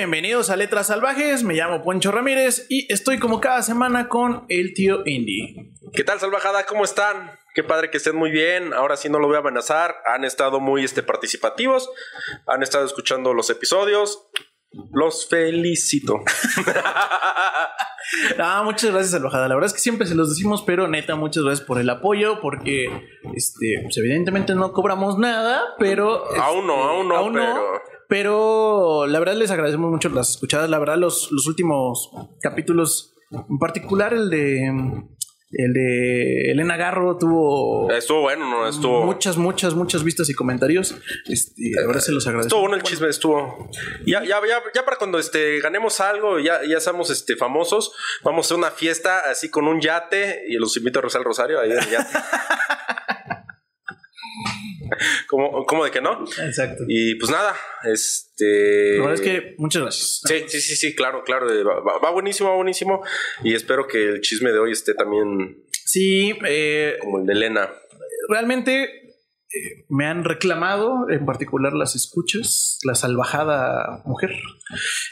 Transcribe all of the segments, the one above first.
bienvenidos a Letras Salvajes. Me llamo Poncho Ramírez y estoy como cada semana con el tío Indy. ¿Qué tal, salvajada? ¿Cómo están? Qué padre que estén muy bien. Ahora sí no lo voy a amenazar. Han estado muy este, participativos. Han estado escuchando los episodios. Los felicito. Ah, muchas gracias, Salvajada. La verdad es que siempre se los decimos, pero neta, muchas gracias por el apoyo, porque este, pues, evidentemente no cobramos nada, pero. aún no, este, aún no, aún pero. Pero la verdad les agradecemos mucho las escuchadas. La verdad, los, los últimos capítulos, en particular el de el de Elena Garro, tuvo Estuvo bueno, ¿no? Estuvo. muchas, muchas, muchas vistas y comentarios. Este, la verdad se los agradezco. Estuvo bueno el chisme, estuvo. Ya, ya, ya, ya para cuando este, ganemos algo, ya, ya seamos este, famosos, vamos a hacer una fiesta así con un yate y los invito a Rosal Rosario ahí en el yate. ¿Cómo, ¿Cómo de que no? Exacto. Y pues nada, este. La verdad es que muchas gracias. Sí, sí, sí, sí, claro, claro. va buenísimo, va buenísimo. Y espero que el chisme de hoy esté también Sí, eh, como el de Elena. realmente eh, me han reclamado, en particular las escuchas, la salvajada mujer.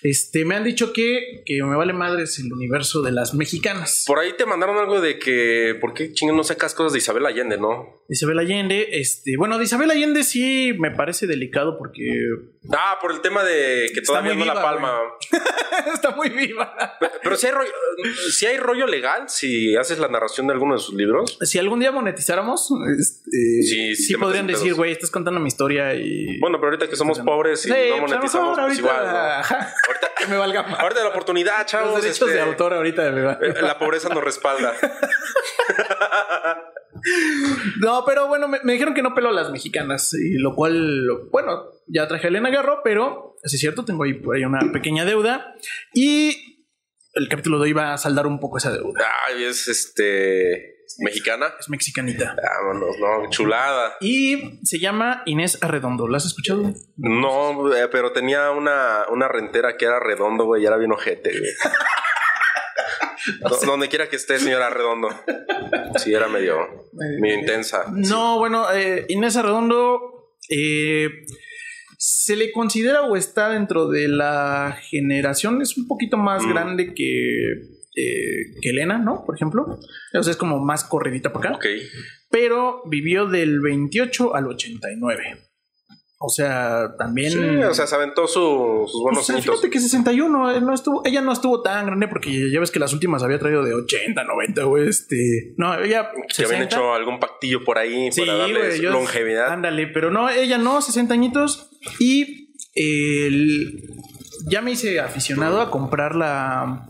Este, me han dicho que, que me vale madres el universo de las mexicanas. Por ahí te mandaron algo de que, ¿por qué chingados no sacas cosas de Isabel Allende, no? Isabel Allende, este, bueno, de Isabel Allende sí me parece delicado porque Ah, por el tema de que Está todavía no la palma. está muy viva. Pero, pero si hay, rollo, si hay rollo legal, si haces la narración de alguno de sus libros. Si algún día monetizáramos, este, Sí, sí sí, te podrían decir, güey, estás contando mi historia y... Bueno, pero ahorita que somos pobres y Sí, no pues, monetizamos, pues ahorita, igual. Ahorita, que me valga más. ahorita la oportunidad, chavos. Los derechos este, de autor ahorita me va- eh, La pobreza nos respalda. No, pero bueno, me, me dijeron que no pelo a las mexicanas, y lo cual, bueno, ya traje a Elena Garro, pero sí es cierto, tengo ahí por ahí una pequeña deuda y el capítulo de hoy va a saldar un poco esa deuda. Ay, es este. Mexicana. Es mexicanita. Vámonos, no, chulada. Y se llama Inés Arredondo. ¿La has escuchado? No, eh, pero tenía una, una rentera que era redondo, güey, y era bien ojete, güey. Do- Donde quiera que esté, señora Redondo. Sí, era medio, medio intensa. No, bueno, eh, Inés Arredondo eh, se le considera o está dentro de la generación, es un poquito más Mm. grande que, eh, que Elena, ¿no? Por ejemplo. O sea, es como más corridita para acá. Ok. Pero vivió del 28 al 89. O sea, también. Sí, o sea, se aventó su- sus buenos Pues, añitos. fíjate que 61, eh, no estuvo, ella no estuvo tan grande porque ya ves que las últimas había traído de 80, 90, güey, este, no, ella Que habían 60. hecho algún pactillo por ahí Sí, para darle longevidad. Ándale, pero no, ella no, 60 añitos y el- ya me hice aficionado a comprar la,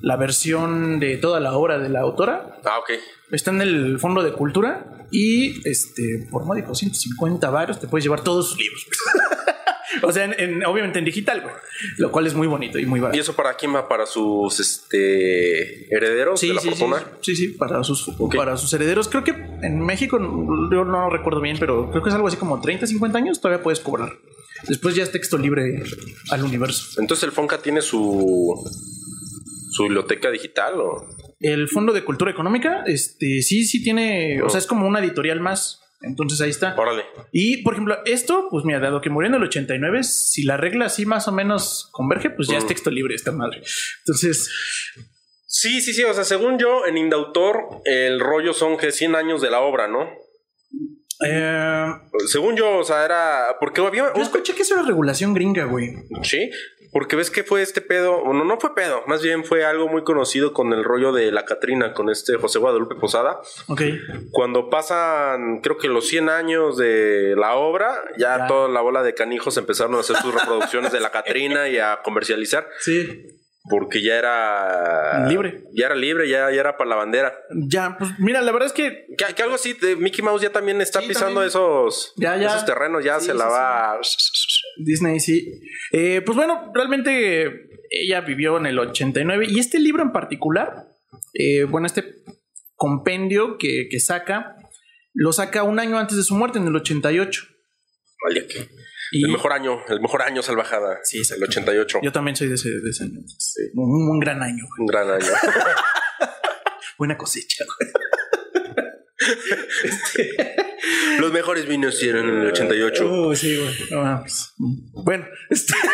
la versión de toda la obra de la autora. Ah, ok. Está en el Fondo de Cultura y este por módico 150 varos te puedes llevar todos sus libros. o sea, en- en- obviamente en digital, güey, lo cual es muy bonito y muy barato. ¿Y eso para quién va? ¿Para sus este herederos de la sí, sí, fortuna? sí, sí, para sus, para sus herederos. Creo que en México, yo no recuerdo bien, pero creo que es algo así como 30, 50 años, todavía puedes cobrar. Después ya es texto libre al universo. Entonces el Fonca tiene su su biblioteca digital o El Fondo de Cultura Económica, este, sí, sí tiene, o sea, es como una editorial más. Entonces ahí está. órale. Y por ejemplo, esto, pues mira, dado que murió en el 89, si la regla así más o menos converge, pues ya es Mm. texto libre esta madre. Entonces, Sí, sí, sí. O sea, según yo, en Indautor, el rollo son que 100 años de la obra, ¿no? eh, Según yo, o sea, era. Porque había. yo escuché que eso era regulación gringa, güey. Sí, porque ves que fue este pedo. Bueno, no fue pedo, más bien fue algo muy conocido con el rollo de la Catrina, con este José Guadalupe Posada. Ok. Cuando pasan, creo que los 100 años de la obra, ya, Ya. toda la bola de canijos empezaron a hacer sus reproducciones de la Catrina y a comercializar, Sí. porque ya era Libre. Ya era libre, ya, ya era para la bandera. Ya, pues mira, la verdad es que Que, que algo así, de Mickey Mouse ya también está Sí, pisando también. esos, Ya, ya. esos terrenos, ya Sí, se la va. Disney sí. Eh, pues bueno, realmente ella vivió en el 89 y este libro en particular, eh, bueno, este compendio que, que saca, lo saca un año antes de su muerte, en el 88. Vale, Y El mejor año, el mejor año salvajada. Sí, el exacto. 88. yo también soy de ese, de ese año. entonces, Un, un gran año. güey. Un gran año. Buena cosecha. güey. Los mejores vinos hicieron en el 88. Oh, sí, güey. No mames. Bueno, este-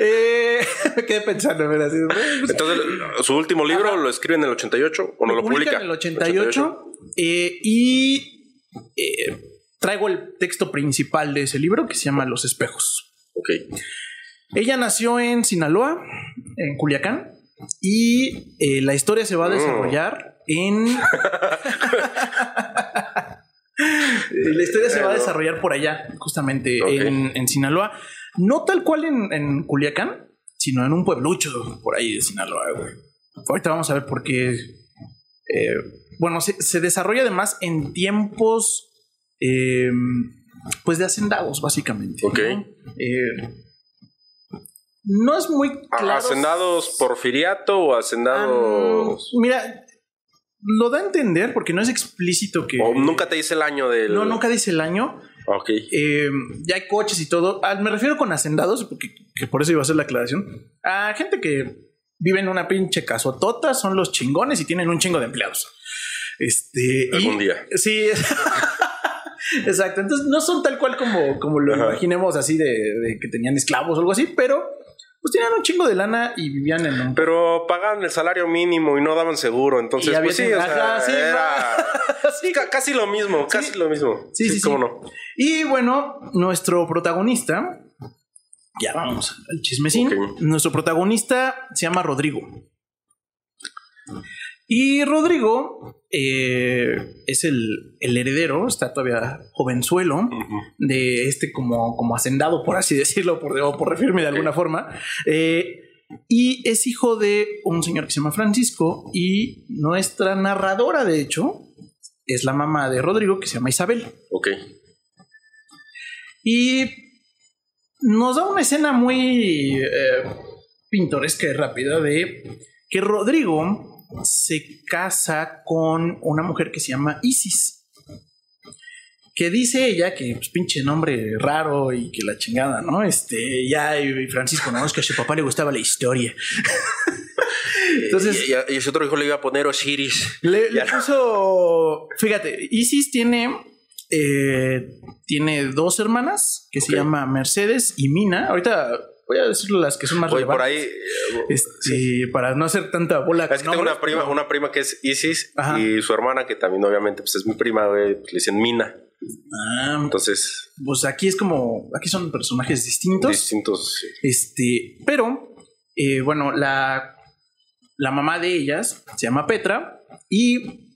Eh, me quedé pensando, así, pues, Entonces, su último libro Ajá. lo escribe en el 88 o no lo publica. en el 88, eh, y eh, traigo el texto principal de ese libro que se llama Los espejos. Ok. Ella nació en Sinaloa, en Culiacán, y eh, la historia se va a Mm. desarrollar en... la historia se va a desarrollar por allá, justamente en, en Sinaloa. No tal cual en, en Culiacán, sino en un pueblucho por ahí de Sinaloa, güey. Ahorita vamos a ver por qué. eh, bueno, se, se desarrolla además en tiempos, eh, pues de hacendados, básicamente. Ok. ¿no? Eh, no es muy claro. ¿Hacendados por firiato o hacendados.? Ah, mira, lo da a entender porque no es explícito que. o nunca te dice el año del. No, nunca dice el año. Ok. Eh, ya hay coches y todo. Ah, me refiero con hacendados, porque que por eso iba a ser la aclaración. A gente que vive en una pinche casotota, son los chingones y tienen un chingo de empleados. Este. y- Algún día. Sí. Exacto. Entonces no son tal cual como, como lo Ajá. imaginemos así de, de que tenían esclavos o algo así, pero pues tenían un chingo de lana y vivían en un Pero pagaban el salario mínimo y no daban seguro. Entonces, Y pues sí, o sea, sí, era Sí. ca- casi lo mismo, casi lo mismo. Sí, sí, sí. ¿Cómo no? Y bueno, nuestro protagonista, ya vamos al chismecín. Ok. Nuestro protagonista se llama Rodrigo. Y Rodrigo eh, es el, el heredero, está todavía jovenzuelo, de este como, como hacendado, por así decirlo, por, o por referirme de alguna forma. Eh, y es hijo de un señor que se llama Francisco y nuestra narradora, de hecho, es la mamá de Rodrigo que se llama Isabel. Ok. Y nos da una escena muy eh, pintoresca y rápida de que Rodrigo se casa con una mujer que se llama Isis. Que dice ella que pues, pinche nombre raro y que la chingada, ¿no? Este, ya, y Francisco, no, es que a su papá le gustaba la historia. Entonces, y, y- y ese otro hijo le iba a poner Osiris. le, puso. Fíjate, Isis tiene. eh, tiene dos hermanas que se llama Mercedes y Mina. Ahorita voy a decir las que son más por relevantes. ahí. eh, Este, para no hacer tanta bola. Es que tengo una prima, pero- una prima que es Isis Ajá. y su hermana, que también obviamente pues, es mi prima, güey, pues, le dicen Mina. Ah, Entonces, pues aquí es como. Aquí son personajes distintos. distintos. sí. Este, pero, eh, bueno, la, la mamá de ellas se llama Petra y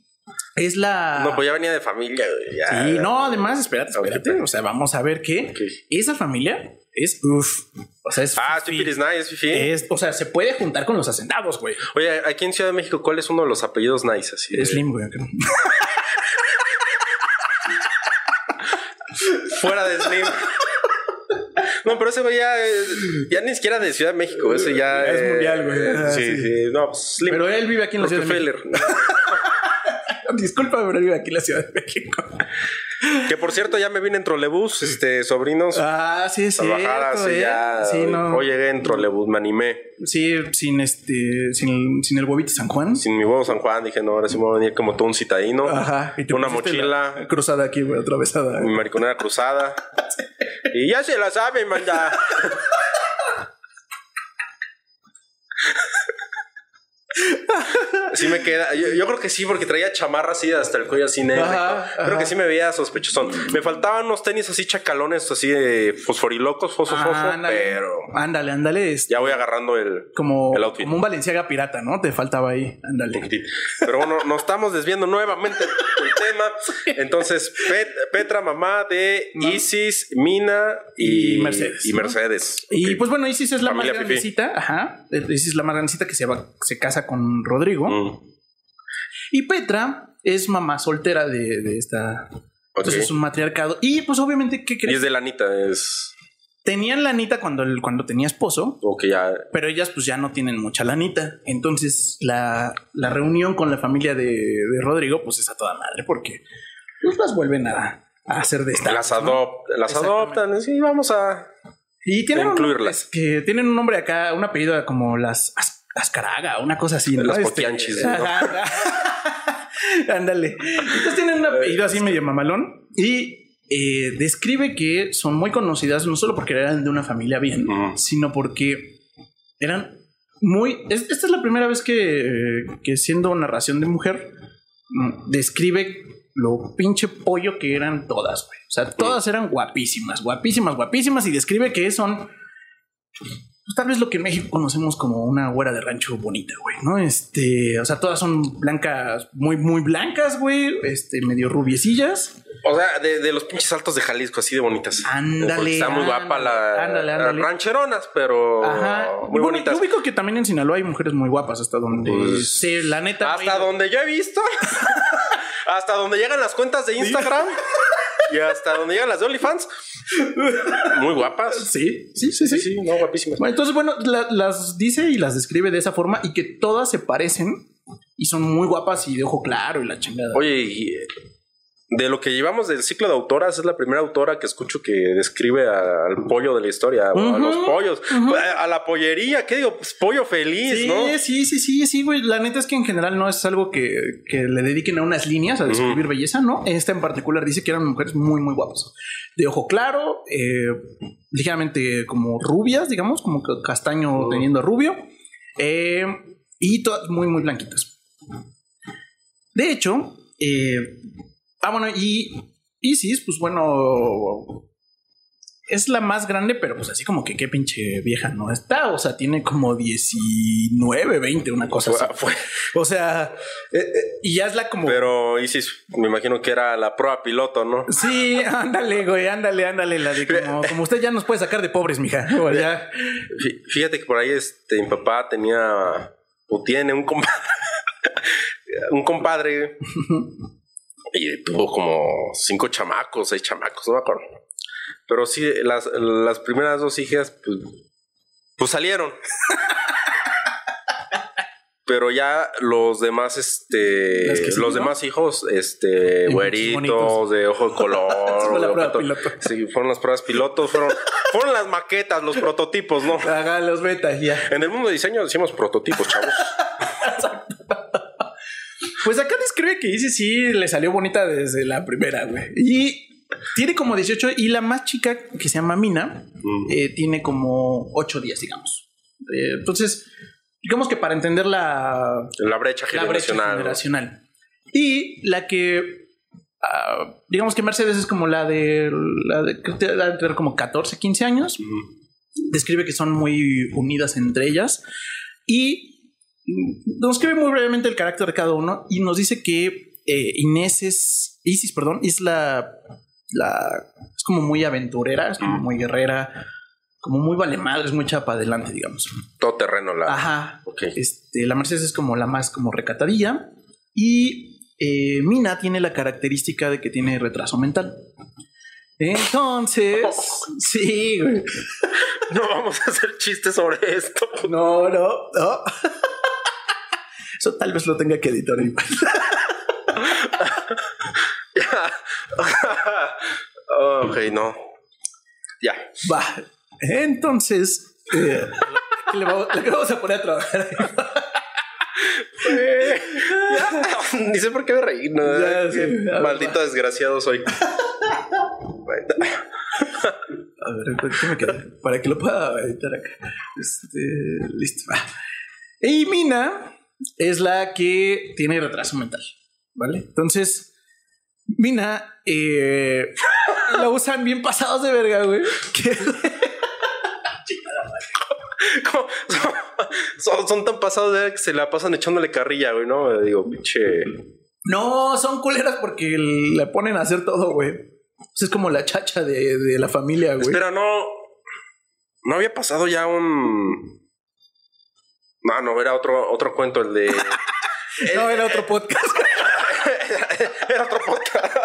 es la. No, pues ya venía de familia, ya. Sí, no, además, espérate, espérate. O sea, vamos a ver que esa familia es uff. O sea, es. Ah. Stupid is nice, Fifi. Es- o sea, se puede juntar con los hacendados, güey. Oye, aquí en Ciudad de México, ¿cuál es uno de los apellidos nice? Así de- Slim, güey. creo. Fuera de Slim. No, pero ese güey ya, eh, ya ni siquiera de Ciudad de México, ese ya Es eh, mundial, güey. Ah, Sí, sí. sí, no, pues Slim. Pero él vive aquí en la Ciudad de México. Disculpa, pero él vive aquí en la Ciudad de México. que por cierto, ya me vine en trolebús, este, sobrinos. Ah, sí, es a cierto. ¿eh? ya. Sí, no. Hoy llegué en trolebús, me animé. Sí, sin este, sin, sin el huevito San Juan. Sin mi huevo San Juan, dije, no, ahora sí me voy a venir como todo un citadino. Ajá. y te Una mochila. la cruzada aquí, güey, atravesada. Mi mariconera cruzada. y ya se la saben, manda. Sí me queda. Yo, yo creo que sí, porque traía chamarra así hasta el cuello así negro. Ajá, Creo que sí me veía sospechosón. Me faltaban unos tenis así chacalones, así de fosforilocos, fosfo, fosfo, Ah, ándale. pero Ándale, ándale. ya voy agarrando el, como, el outfit. como un Valenciaga pirata, ¿no? Te faltaba ahí. Ándale. Pero bueno, nos estamos desviando nuevamente del tema. Entonces, Pet- Petra, mamá de Isis, Mina y, Y Mercedes, Y ¿no? Mercedes. Y pues bueno, Isis es la Familia más grandecita. Ajá. Isis es la más grandecita que se, va, se casa con Rodrigo. Mm, Y Petra es mamá soltera de, de esta. ok. Entonces es un matriarcado. Y pues obviamente, ¿qué Y crees? es de lanita, es. Tenían lanita cuando, el- cuando tenía esposo. Ya. pero ellas pues ya no tienen mucha lanita. Entonces la, la reunión con la familia de, de Rodrigo pues es a toda madre porque pues las vuelven a, a hacer de esta. Las, adop- las adoptan. Sí, vamos a. Y tienen un, incluirlas. que tienen un nombre acá, un apellido como las As- Ascaraga, una cosa así. ¿no? Las Este, poquianchis, ¿no? Ándale. Entonces tienen un apellido así medio mamalón y eh, describe que son muy conocidas no solo porque eran de una familia bien, sino porque eran muy... es- esta es la primera vez que, que siendo narración de mujer describe lo pinche pollo que eran todas, güey. O sea, todas eran guapísimas, guapísimas, guapísimas y describe que son... pues, tal vez lo que en México conocemos como una güera de rancho bonita, güey, ¿no? Este, o sea, todas son blancas, muy, muy blancas, güey, este, medio rubiecillas. O sea, de, de los pinches altos de Jalisco, así de bonitas. Ándale, Está muy guapa la. ándale, ándale. Rancheronas, pero. Ajá. Muy Bueno, bonitas. Yo ubico que también en Sinaloa hay mujeres muy guapas hasta donde Pues, sé, la neta. Hasta güey, donde yo he visto. hasta donde llegan las cuentas de Instagram. y hasta donde llegan las de OnlyFans. Muy guapas. Sí, sí, sí, sí. Sí, sí, no, guapísimas. Bueno, entonces, bueno, la- las dice y las describe de esa forma y que todas se parecen y son muy guapas y de ojo claro y la chingada. Oye, y, eh, de lo que llevamos del ciclo de autoras, es la primera autora que escucho que describe a- al pollo de la historia, o a los pollos, a, a la pollería, ¿qué digo? Pues pollo feliz, Sí, ¿no? sí, sí, sí, sí, güey. La neta es que en general no es algo que, que le dediquen a unas líneas a describir belleza, ¿no? Esta en particular dice que eran mujeres muy, muy guapas. De ojo claro, eh, ligeramente como rubias, digamos, como castaño teniendo rubio, eh, y todas muy, muy blanquitas. De hecho, eh, ah, bueno, y Isis, pues bueno, es la más grande, pero pues así como que qué pinche vieja no está. O sea, tiene como 19, 20, una cosa así. Fue- O sea, eh, eh, y ya es la como. pero Isis, me imagino que era la prueba piloto, ¿no? Sí, ándale, güey, ándale, ándale. La de como, como usted ya nos puede sacar de pobres, mija. O ya. Fí- Fíjate que por ahí este, mi papá tenía o tiene un compadre, un compadre y tuvo como cinco chamacos, seis chamacos, no me acuerdo. Pero sí, las, las primeras dos hijas, pues, pues salieron. Pero ya los demás, este, sí, los ¿no? demás hijos, este, Y güeritos, de ojo de color. Fue la. Sí, fueron las pruebas pilotos, fueron, fueron las maquetas, los prototipos, ¿no? Haga los betas ya. En el mundo de diseño decimos prototipos, chavos. Pues acá describe que dice sí le salió bonita desde la primera, güey. Y tiene como 18 y la más chica que se llama Mina eh, tiene como 8 días, digamos. Eh, entonces, digamos que para entender la, La brecha la generacional. Y la que, ah, digamos que Mercedes es como la de, la de, debe tener como 14, 15 años. Describe que son muy unidas entre ellas. Y nos escribe muy brevemente el carácter de cada uno y nos dice que eh, Inés es, Isis, perdón, es la, la, es como muy aventurera, es como muy guerrera, como muy vale madre, es muy chapa adelante, digamos. Todo terreno la. Ajá. Ok. Este, la Mercedes es como la más como recatadilla y eh, Mina tiene la característica de que tiene retraso mental. Entonces, sí, güey. No vamos a hacer chistes sobre esto. No, no, no. Eso tal vez lo tenga que editar igual. ok, no. Ya. Va. Entonces, eh, le, vamos, le vamos a poner a trabajar. Ni sé por qué me reí. ¿no? Ya, sí. Maldito desgraciado soy. A ver, ¿qué me queda? Para que lo pueda editar acá. Este, listo. va. Y Mina es la que tiene retraso mental. ¿Vale? Entonces, Mina eh, la usan bien pasados de verga, güey. Que- ¿Cómo? Son, son- son tan pasados de que se la pasan echándole carrilla, güey, ¿no? Digo, pinche. No, son culeras porque le ponen a hacer todo, güey. Sea, es como la chacha de, de la familia, güey. Espera, no. No había pasado ya un. No, no, era otro, otro cuento, el de. No, era otro podcast. Era otro podcast.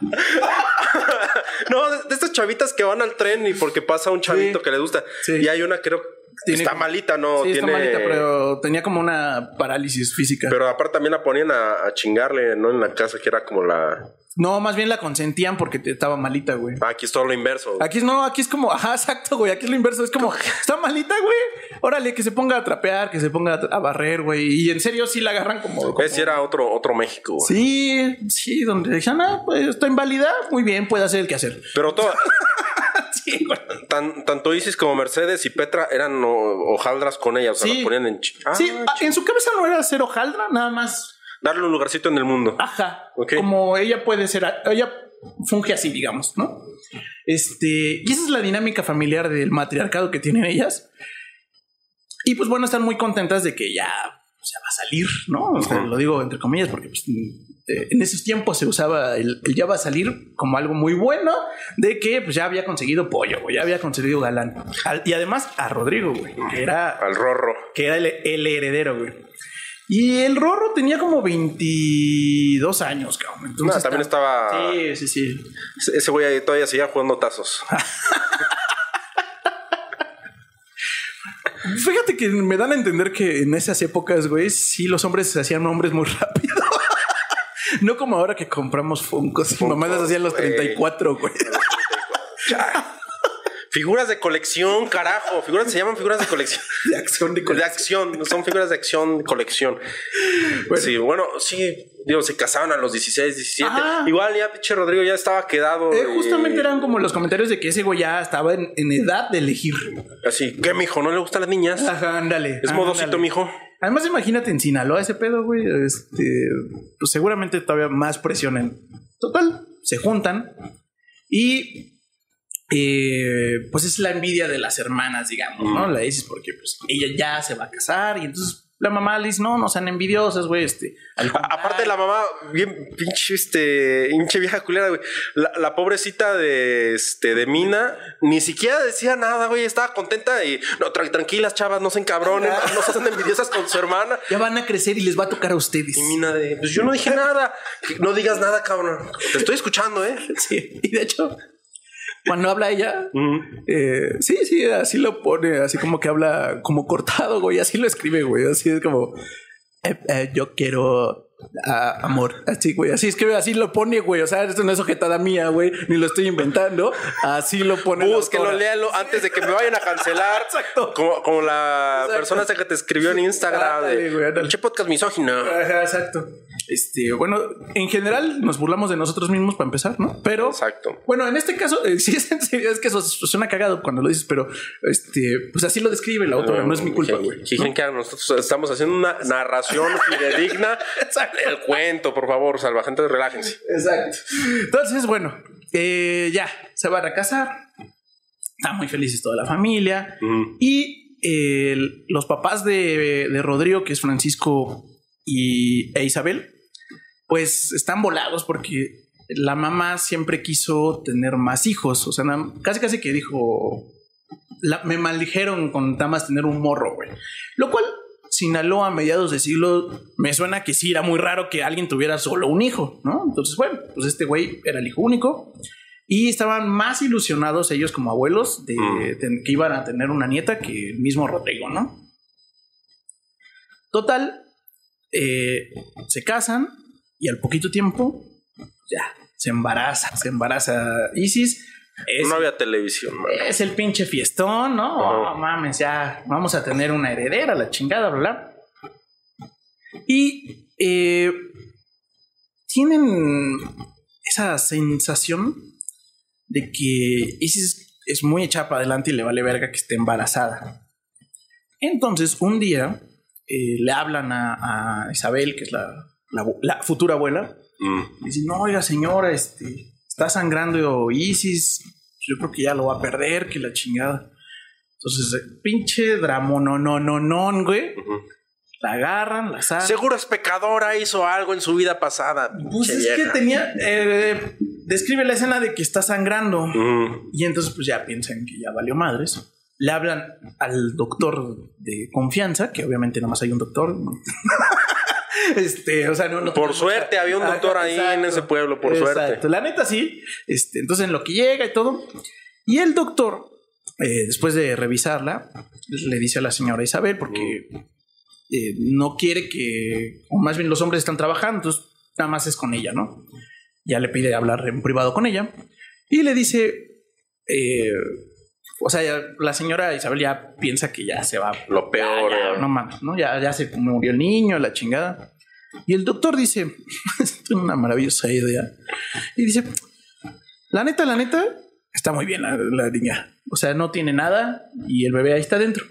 no, de, de estas chavitas que van al tren y porque pasa un chavito Sí. que les gusta. Sí. Y hay una, creo, está malita, ¿no? Sí, tiene... está malita, pero tenía como una parálisis física. Pero aparte también la ponían a, a chingarle, ¿no? En la casa, que era como la... No, más bien la consentían porque te- estaba malita, güey. Ah, aquí es todo lo inverso. Aquí es no, aquí es como, ajá, exacto, güey. Aquí es lo inverso. Es como, está malita, güey. Órale, que se ponga a trapear, que se ponga a barrer, güey. Y en serio, sí la agarran como. como- si era otro, otro México. güey. Sí, sí, donde decían, ah, pues está inválida. Muy bien, puede hacer el que hacer. Pero todo, Sí, güey. tan, tanto Isis como Mercedes y Petra eran hojaldras con ella. O sea, Sí. las ponían en... Ah, Sí, ah, en su cabeza no era ser hojaldra, nada más. Darle un lugarcito en el mundo. Ajá. Como ella puede ser, ella funge así, digamos, ¿no? Este, y esa es la dinámica familiar del matriarcado que tienen ellas. Y pues bueno, están muy contentas de que ya o sea, va a salir, ¿no? O sea, Ujú. lo digo entre comillas porque pues, eh, en esos tiempos se usaba el, el ya va a salir como algo muy bueno de que pues ya había conseguido pollo, güey, ya había conseguido galán. Al- y además a Rodrigo, güey, que era Al rorro. que era el, el heredero, güey. Y el Rorro tenía como 22 años, cabrón. Entonces No, también estaba- Sí, sí, sí. Ese- Ese güey ahí todavía seguía jugando tazos. Fíjate que me dan a entender que en esas épocas, güey, sí los hombres se hacían hombres muy rápido. no como ahora que compramos Funkos Funkos, mamás hacían los güey. 34, güey. Figuras de colección, carajo. Figuras se llaman figuras de colección. De acción de De colección. acción, no son figuras de acción de colección. Bueno. Sí, bueno, sí, digo, se casaban a los 16, 17. Ajá. Igual ya pinche Rodrigo ya estaba quedado. Eh, justamente eran como los comentarios de que ese güey ya estaba en, en edad de elegir. Así, ¿qué, mijo? ¿No le gustan las niñas? Ajá, ándale. es modosito, ándale. mijo. Además, imagínate en Sinaloa ese pedo, güey. Este, pues seguramente todavía más presión en. Total, se juntan y. eh, pues es la envidia de las hermanas, digamos, ¿no? La dices porque pues ella ya se va a casar y entonces la mamá le dice, no, no sean envidiosas, güey. Este, al A- contrario". aparte la mamá, bien pinche, este, hinche vieja culera, güey. La, la pobrecita de, este, de Mina, ni siquiera decía nada, güey. Estaba contenta y, no, tra- tranquilas, chavas, no se encabronen, no se hacen envidiosas con su hermana. ya van a crecer y les va a tocar a ustedes. Y Mina de, pues yo no dije nada. No digas nada, cabrón. Te estoy escuchando, ¿eh? Sí, y de hecho, cuando habla ella. Eh, sí, sí, así lo pone, así como que habla como cortado, güey, así lo escribe, güey, así es como, eh, eh, yo quiero ah, amor, así, güey, así escribe, así lo pone, güey, o sea, esto no es objetada mía, güey, ni lo estoy inventando, así lo pone. autora. léalo antes de que me vayan a cancelar. Exacto. Como, como la Exacto. persona esa que te escribió en Instagram güey, de ándale. Pinche podcast misógino. Ajá, exacto. Este, bueno, en general nos burlamos de nosotros mismos para empezar, ¿no? Pero Exacto. Bueno, en este caso, eh, sí es en serio, es que eso suena cagado cuando lo dices, pero este, pues así lo describe la autora, no, es mi culpa, güey. Creen que nosotros estamos haciendo una narración fidedigna del cuento, por favor, salvajentes, relájense. Exacto. Entonces, bueno, eh, ya se van a casar. Están muy felices toda la familia. Y eh, los papás de, de Rodrigo, que es Francisco y, e Isabel, pues están volados porque la mamá siempre quiso tener más hijos. O sea, casi casi que dijo, la- me maldijeron con más tener un morro, güey. Lo cual, Sinaloa a mediados de siglo, me suena que sí era muy raro que alguien tuviera solo un hijo, ¿no? Entonces, bueno, pues este güey era el hijo único. Y estaban más ilusionados ellos como abuelos de, Mm. de que iban a tener una nieta que el mismo Rodrigo, ¿no? Total, eh, se casan y al poquito tiempo ya se embaraza, se embaraza Isis. Es, No había televisión, man. es el pinche fiestón, ¿no? Oh, mames, ya vamos a tener una heredera, la chingada, bla, bla. Y eh, tienen esa sensación de que Isis es muy echada para adelante y le vale verga que esté embarazada. Entonces, un día eh, le hablan a, a Isabel, que es la, la futura abuela, Mm. y dicen, no, oiga, señora, este, está sangrando Isis, yo creo que ya lo va a perder, que la chingada. Entonces, eh, pinche drama, no, no, no, no, güey. La agarran, la sacan. Seguro es pecadora, hizo algo en su vida pasada. Pues es que tenía, eh, describe la escena de que está sangrando. Mm. Y entonces pues ya piensan que ya valió madres. Le hablan al doctor de confianza, que obviamente nada más hay un doctor. este, o sea, no, no Por suerte había un Ajá, doctor ahí en ese pueblo, por Exacto. suerte. La neta sí. Este, entonces en lo que llega y todo. Y el doctor eh, después de revisarla, le dice a la señora Isabel, porque eh, no quiere que, o más bien los hombres están trabajando, entonces nada más es con ella, ¿no? Ya le pide hablar en privado con ella y le dice, eh, o sea, ya la señora Isabel ya piensa que ya se va. Lo peor. Ya, ya, no mames, ¿no? Ya, ya se murió el niño, la chingada. Y el doctor dice, es una maravillosa idea. Y dice, la neta, la neta, está muy bien la, la niña. O sea, no tiene nada y el bebé ahí está dentro.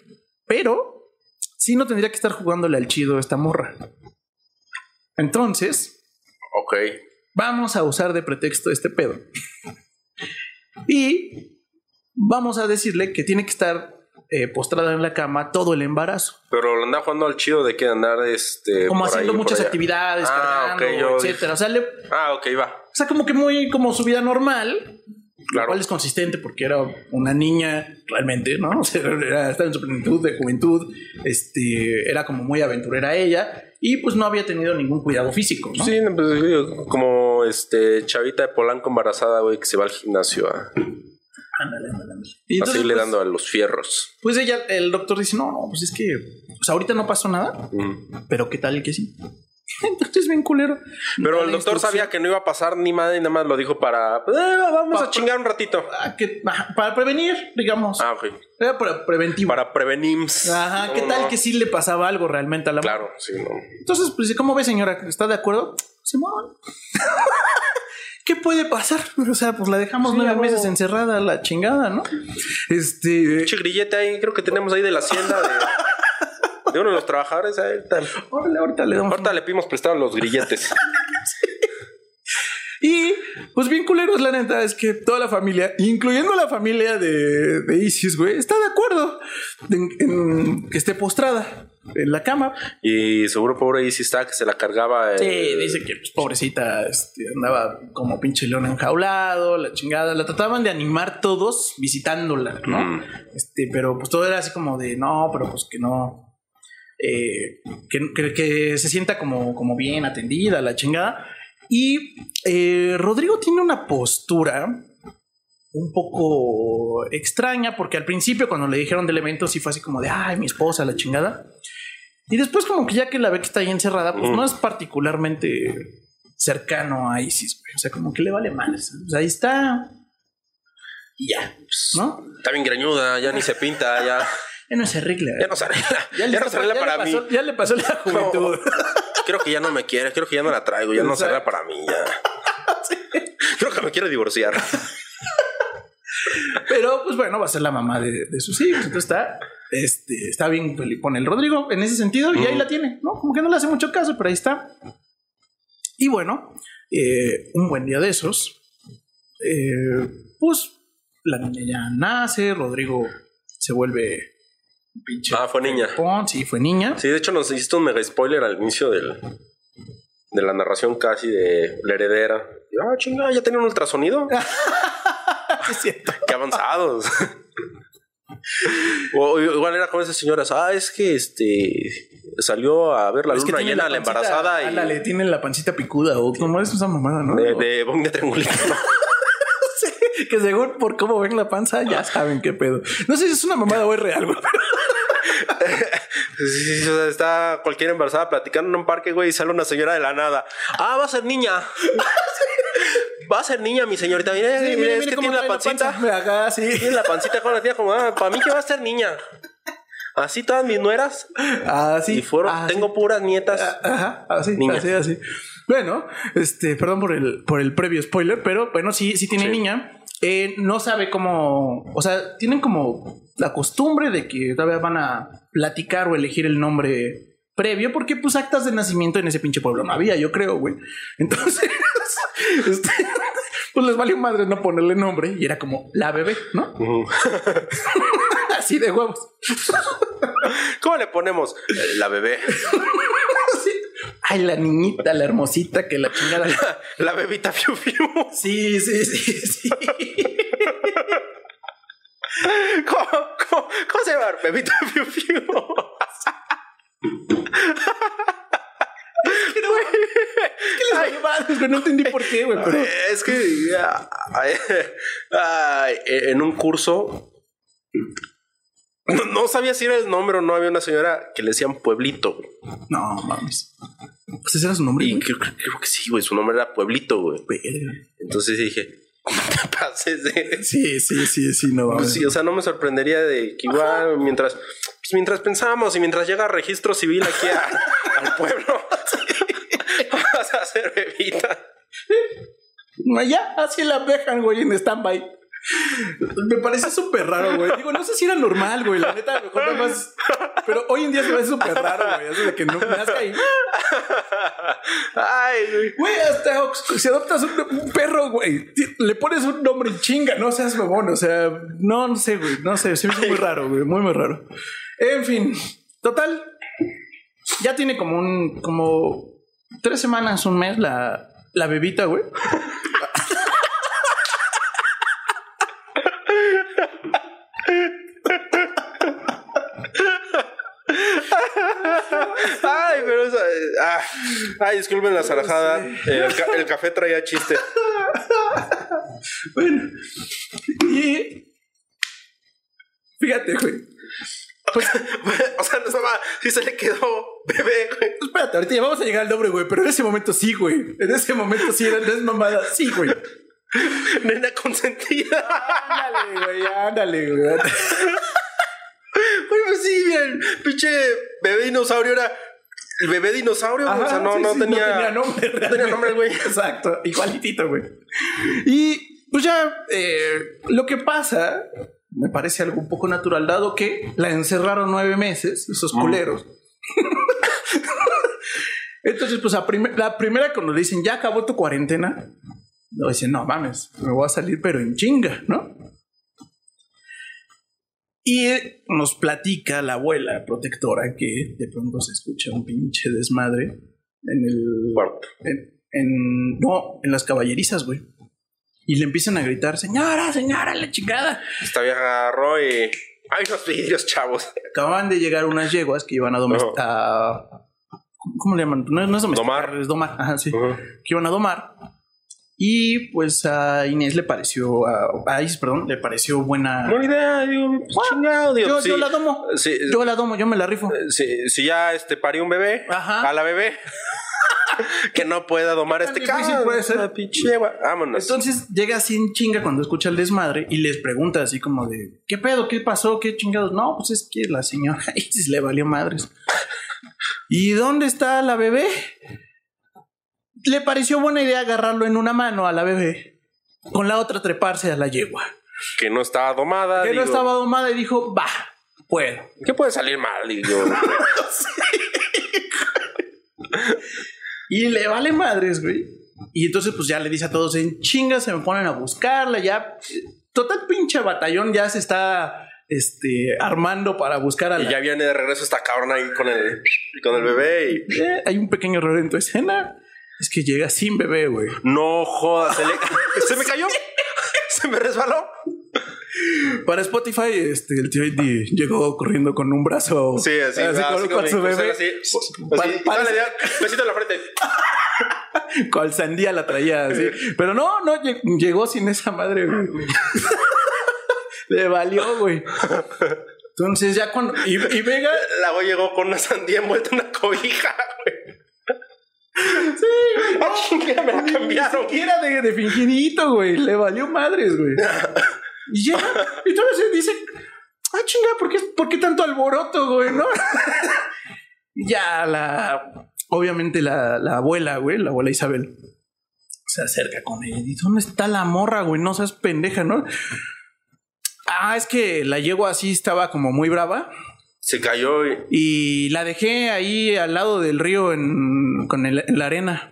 Pero sí no tendría que estar jugándole al chido esta morra. Entonces, Ok. vamos a usar de pretexto este pedo. Y vamos a decirle que tiene que estar eh, postrada en la cama todo el embarazo. Pero lo anda jugando al chido de que andar este. Como haciendo ahí, muchas actividades, Ah, cargando, yo etcétera. O sea, le- o Ah, ok, va. sea, como que muy como su vida normal. Lo Claro. cual es consistente porque era una niña realmente, ¿no? O sea, era, estaba en su plenitud de juventud, este, era como muy aventurera ella y pues no había tenido ningún cuidado físico, ¿no? Sí, pues, como este chavita de Polanco embarazada, güey, que se va al gimnasio a, Ándale, ándale, ándale. Y entonces, seguirle pues, dando a los fierros. Pues ella, el doctor dice, no, no, pues es que, pues ahorita no pasó nada, Mm. pero qué tal que sí. Entonces, bien culero. Pero el doctor sabía que no iba a pasar ni madre y nada más lo dijo para. eh, vamos Pa- a chingar un ratito. ah, que- para prevenir, digamos. Ah, ok. Era para preventivo. Para prevenims. Ajá, ¿qué tal no. que sí le pasaba algo realmente a la Claro, sí, no. Entonces, pues, ¿cómo ve, señora? ¿Está de acuerdo? Simón. ¿Qué puede pasar? O sea, pues la dejamos Sí, nueve a meses encerrada, la chingada, ¿no? Este. Pinche grillete ahí, creo que tenemos ahí de la hacienda de, de uno de los trabajadores. Ahí, ahorita, Órale, ahorita le damos. ahorita le pedimos prestado los grilletes. Y, pues bien culeros, la neta, es que toda la familia, incluyendo la familia de, de Isis, güey, está de acuerdo en, en que esté postrada en la cama. Y seguro pobre ahí sí está que se la cargaba. el- Sí, dice que pues, pobrecita este, andaba como pinche león enjaulado, la chingada. La trataban de animar todos visitándola, ¿no? Mm. Este, pero pues todo era así como de no, pero pues que no. eh, que, que- que se sienta como, como bien atendida, la chingada. Y eh, Rodrigo tiene una postura un poco extraña, porque al principio, cuando le dijeron del evento, sí fue así como de ay, mi esposa, la chingada. Y después, como que ya que la ve que está ahí encerrada, pues Mm. no es particularmente cercano a Isis, güey. O sea, como que le vale mal. Ahí está. Y ya, ¿no? Está bien greñuda, ya ni se pinta, ya, Ya no se arregla. ya no se arregla. Ya, no se arregla para mí. pasó- Ya le pasó la juventud. Creo que ya no me quiere, creo que ya no la traigo, ya no se arregla para mí, ya. Creo que me quiere divorciar. Pero, pues bueno, va a ser la mamá de, de sus hijos. Entonces está, este, está bien pone el Rodrigo en ese sentido y ahí la tiene, ¿no? Como que no le hace mucho caso, pero ahí está. Y bueno, eh, un buen día de esos, eh, pues la niña ya nace, Rodrigo se vuelve un pinche. Ah, fue niña. sí, fue niña. Sí, de hecho nos hiciste un mega spoiler al inicio del, de la narración casi de la heredera. Ah, chinga, ya tenía un ultrasonido. es cierto. Qué avanzados. o, igual era como esas señoras. Ah, es que este salió a ver la Es que luna tiene llena la embarazada y ándale, tiene la pancita picuda o como es esa mamada, ¿no? de, de bong de triangulito. ¿no? que según por cómo ven la panza ya saben qué pedo. No sé si es una mamada o es real, güey. Sí, sí, sí, o sea, está cualquier embarazada platicando en un parque, güey, y sale una señora de la nada. Ah, va a ser niña. Va a ser niña, mi señorita. Mire, Sí, mire, mire, es que tiene la pancita. panza. Acá, sí. Tiene la pancita con la tía como, ah, para mí que va a ser niña. Así todas mis nueras. Ah, sí. Y fueron, Ah, tengo puras nietas. Ah, Ajá, así, Niña. así, así. Bueno, este, perdón por el, por el previo spoiler, pero bueno, sí, sí tiene Sí. niña. Eh, no sabe cómo, o sea, tienen como la costumbre de que todavía van a platicar o elegir el nombre previo, porque pues actas de nacimiento en ese pinche pueblo no había, yo creo, güey. Entonces, este, pues les valió madre no ponerle nombre y era como la bebé, ¿no? Así de huevos. ¿Cómo le ponemos? La bebé. Sí. Ay, la niñita, la hermosita, que la chingada. La bebita fiu fiu. Sí, sí, sí, sí. ¿Cómo, cómo, cómo se llama? Bebita fiu fiu. ¿Qué les valió madres, güey? No entendí por qué, güey, pero... Es que ay, ay, en un curso No, no sabía si era el nombre o no. Había una señora que le decían Pueblito. güey. No, mames. Ese era su nombre. Y creo, creo- creo que sí, güey. Su nombre era Pueblito, güey. Entonces dije, te pases de. Sí, sí, sí, sí, no Pues sí, o sea, no me sorprendería de que igual mientras, pues mientras pensamos y mientras llega registro civil aquí a- al pueblo, vas a hacer bebita. No, Ya, así la dejan, güey, en stand-by. Me parece súper raro, güey. Digo, no sé si era normal, güey. La neta, a lo mejor nada más. Pero hoy en día se me hace súper raro, güey. Eso de que no nazca ahí. Ay, güey. Güey, hasta si adoptas un, un perro, güey, le pones un nombre y chinga, no seas mamón. O sea, no, no sé, güey. No sé, se me muy raro, güey. Muy, muy raro. En fin, total. Ya tiene como un. como tres semanas, un mes la, la bebita, güey. Ay, pero esa, eh, ah, ay, disculpen la zarajada. El, ca- el café traía chiste. Bueno, y fíjate, güey. Pues o sea, no estaba, sí se le quedó bebé, güey. espérate, ahorita ya vamos a llegar al nombre, güey. Pero en ese momento sí, güey. En ese momento sí era no es mamada. Sí, güey. Nena consentida. Ándale, güey, ándale, güey. Güey, pues sí, bien. Pinche bebé dinosaurio era. El bebé dinosaurio, o sea, no, sí, no, sí, tenía, no tenía nombre. no tenía nombre, güey. Exacto, igualitito, güey. Y pues ya eh, lo que pasa me parece algo un poco natural, dado que la encerraron nueve meses, esos culeros. Entonces, pues a prim- la primera cuando le dicen ya acabó tu cuarentena, no dicen, no mames, me voy a salir, pero en chinga, ¿no? Y nos platica la abuela protectora que de pronto se escucha un pinche desmadre en el. En, en- no, en las caballerizas, güey. Y le empiezan a gritar, señora, señora, la chingada. Esta vieja agarró y. Hay unos vidrios, chavos. Acababan de llegar unas yeguas que iban a domesticar. ¿Cómo le llaman? No, no es domesticar, Domar. es domar. Ajá, sí. Que iban a domar. Y pues a Inés le pareció, a, a Isis, perdón, le pareció buena. Buena idea, digo, pues, chingado, digo, yo, sí. yo la domo. Sí, Yo la domo, yo me la rifo. si, si ya este parió un bebé, Ajá. a la bebé. que no pueda domar este caso. puede ser. Vámonos. Entonces llega así en chinga cuando escucha el desmadre y les pregunta así como de ¿qué pedo? ¿Qué pasó? ¿Qué chingados? No, pues es que la señora Isis le valió madres. ¿Y dónde está la bebé? Le pareció buena idea agarrarlo en una mano a la bebé, con la otra treparse a la yegua. que no estaba domada. Que digo, no estaba domada y dijo, va, puedo. ¿Qué puede salir mal? Digo, Y le vale madres, güey. Y entonces, pues ya le dice a todos en chinga, se me ponen a buscarla, ya. Total pinche batallón ya se está este, armando para buscar a y la. ya viene de regreso esta cabrona ahí con el, con el bebé y. Eh, hay un pequeño error en tu escena. Es que llega sin bebé, güey. No jodas, se, le- se me cayó. Se me resbaló. Para Spotify, este, el tío llegó corriendo con un brazo. Sí, así, así así con, como con su bebé. Así, así, besito en la frente. Cual sandía la traía así. Pero no, no, lle- llegó sin esa madre, güey. Le valió, güey. Entonces ya cuando... Y, y Vega... La güey llegó con una sandía envuelta en una cobija, güey. Sí, güey. Ah, chinga, me la Ni cambiaron. siquiera de, de fingidito, güey. Le valió madres, güey. Y llega... Y entonces dice... Ah, chinga, ¿por qué, por qué tanto alboroto, güey? ¿No? Ya la... Obviamente la, la abuela, güey, la abuela Isabel, se acerca con ella y dice, ¿dónde está la morra, güey? No seas pendeja, ¿no? Ah, es que la yegua así estaba como muy brava Se cayó y. y la dejé ahí al lado del río en, con el- en la arena.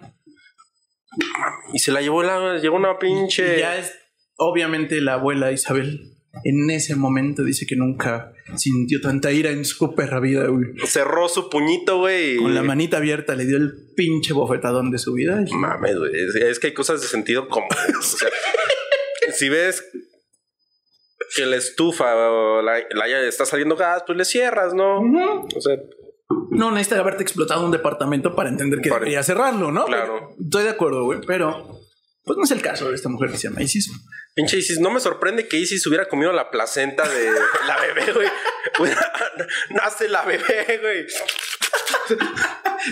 Y se la llevó la. Llegó una pinche. Y ya es, obviamente, la abuela Isabel en ese momento dice que nunca sintió tanta ira en su perra vida, güey. Cerró su puñito, güey. Con la manita abierta le dio el pinche bofetadón de su vida. Mames, güey. Es, es que hay cosas de sentido común. O sea, si ves que la estufa o la, la ya está saliendo gas, pues le cierras, ¿no? O sea, No necesita haberte explotado un departamento para entender que Para- debería cerrarlo, ¿no? Claro. Estoy de acuerdo, güey, pero pues no es el caso de esta mujer que se llama Isis. Pinche Isis, no me sorprende que Isis hubiera comido la placenta de la bebé, güey. Nace la bebé, güey.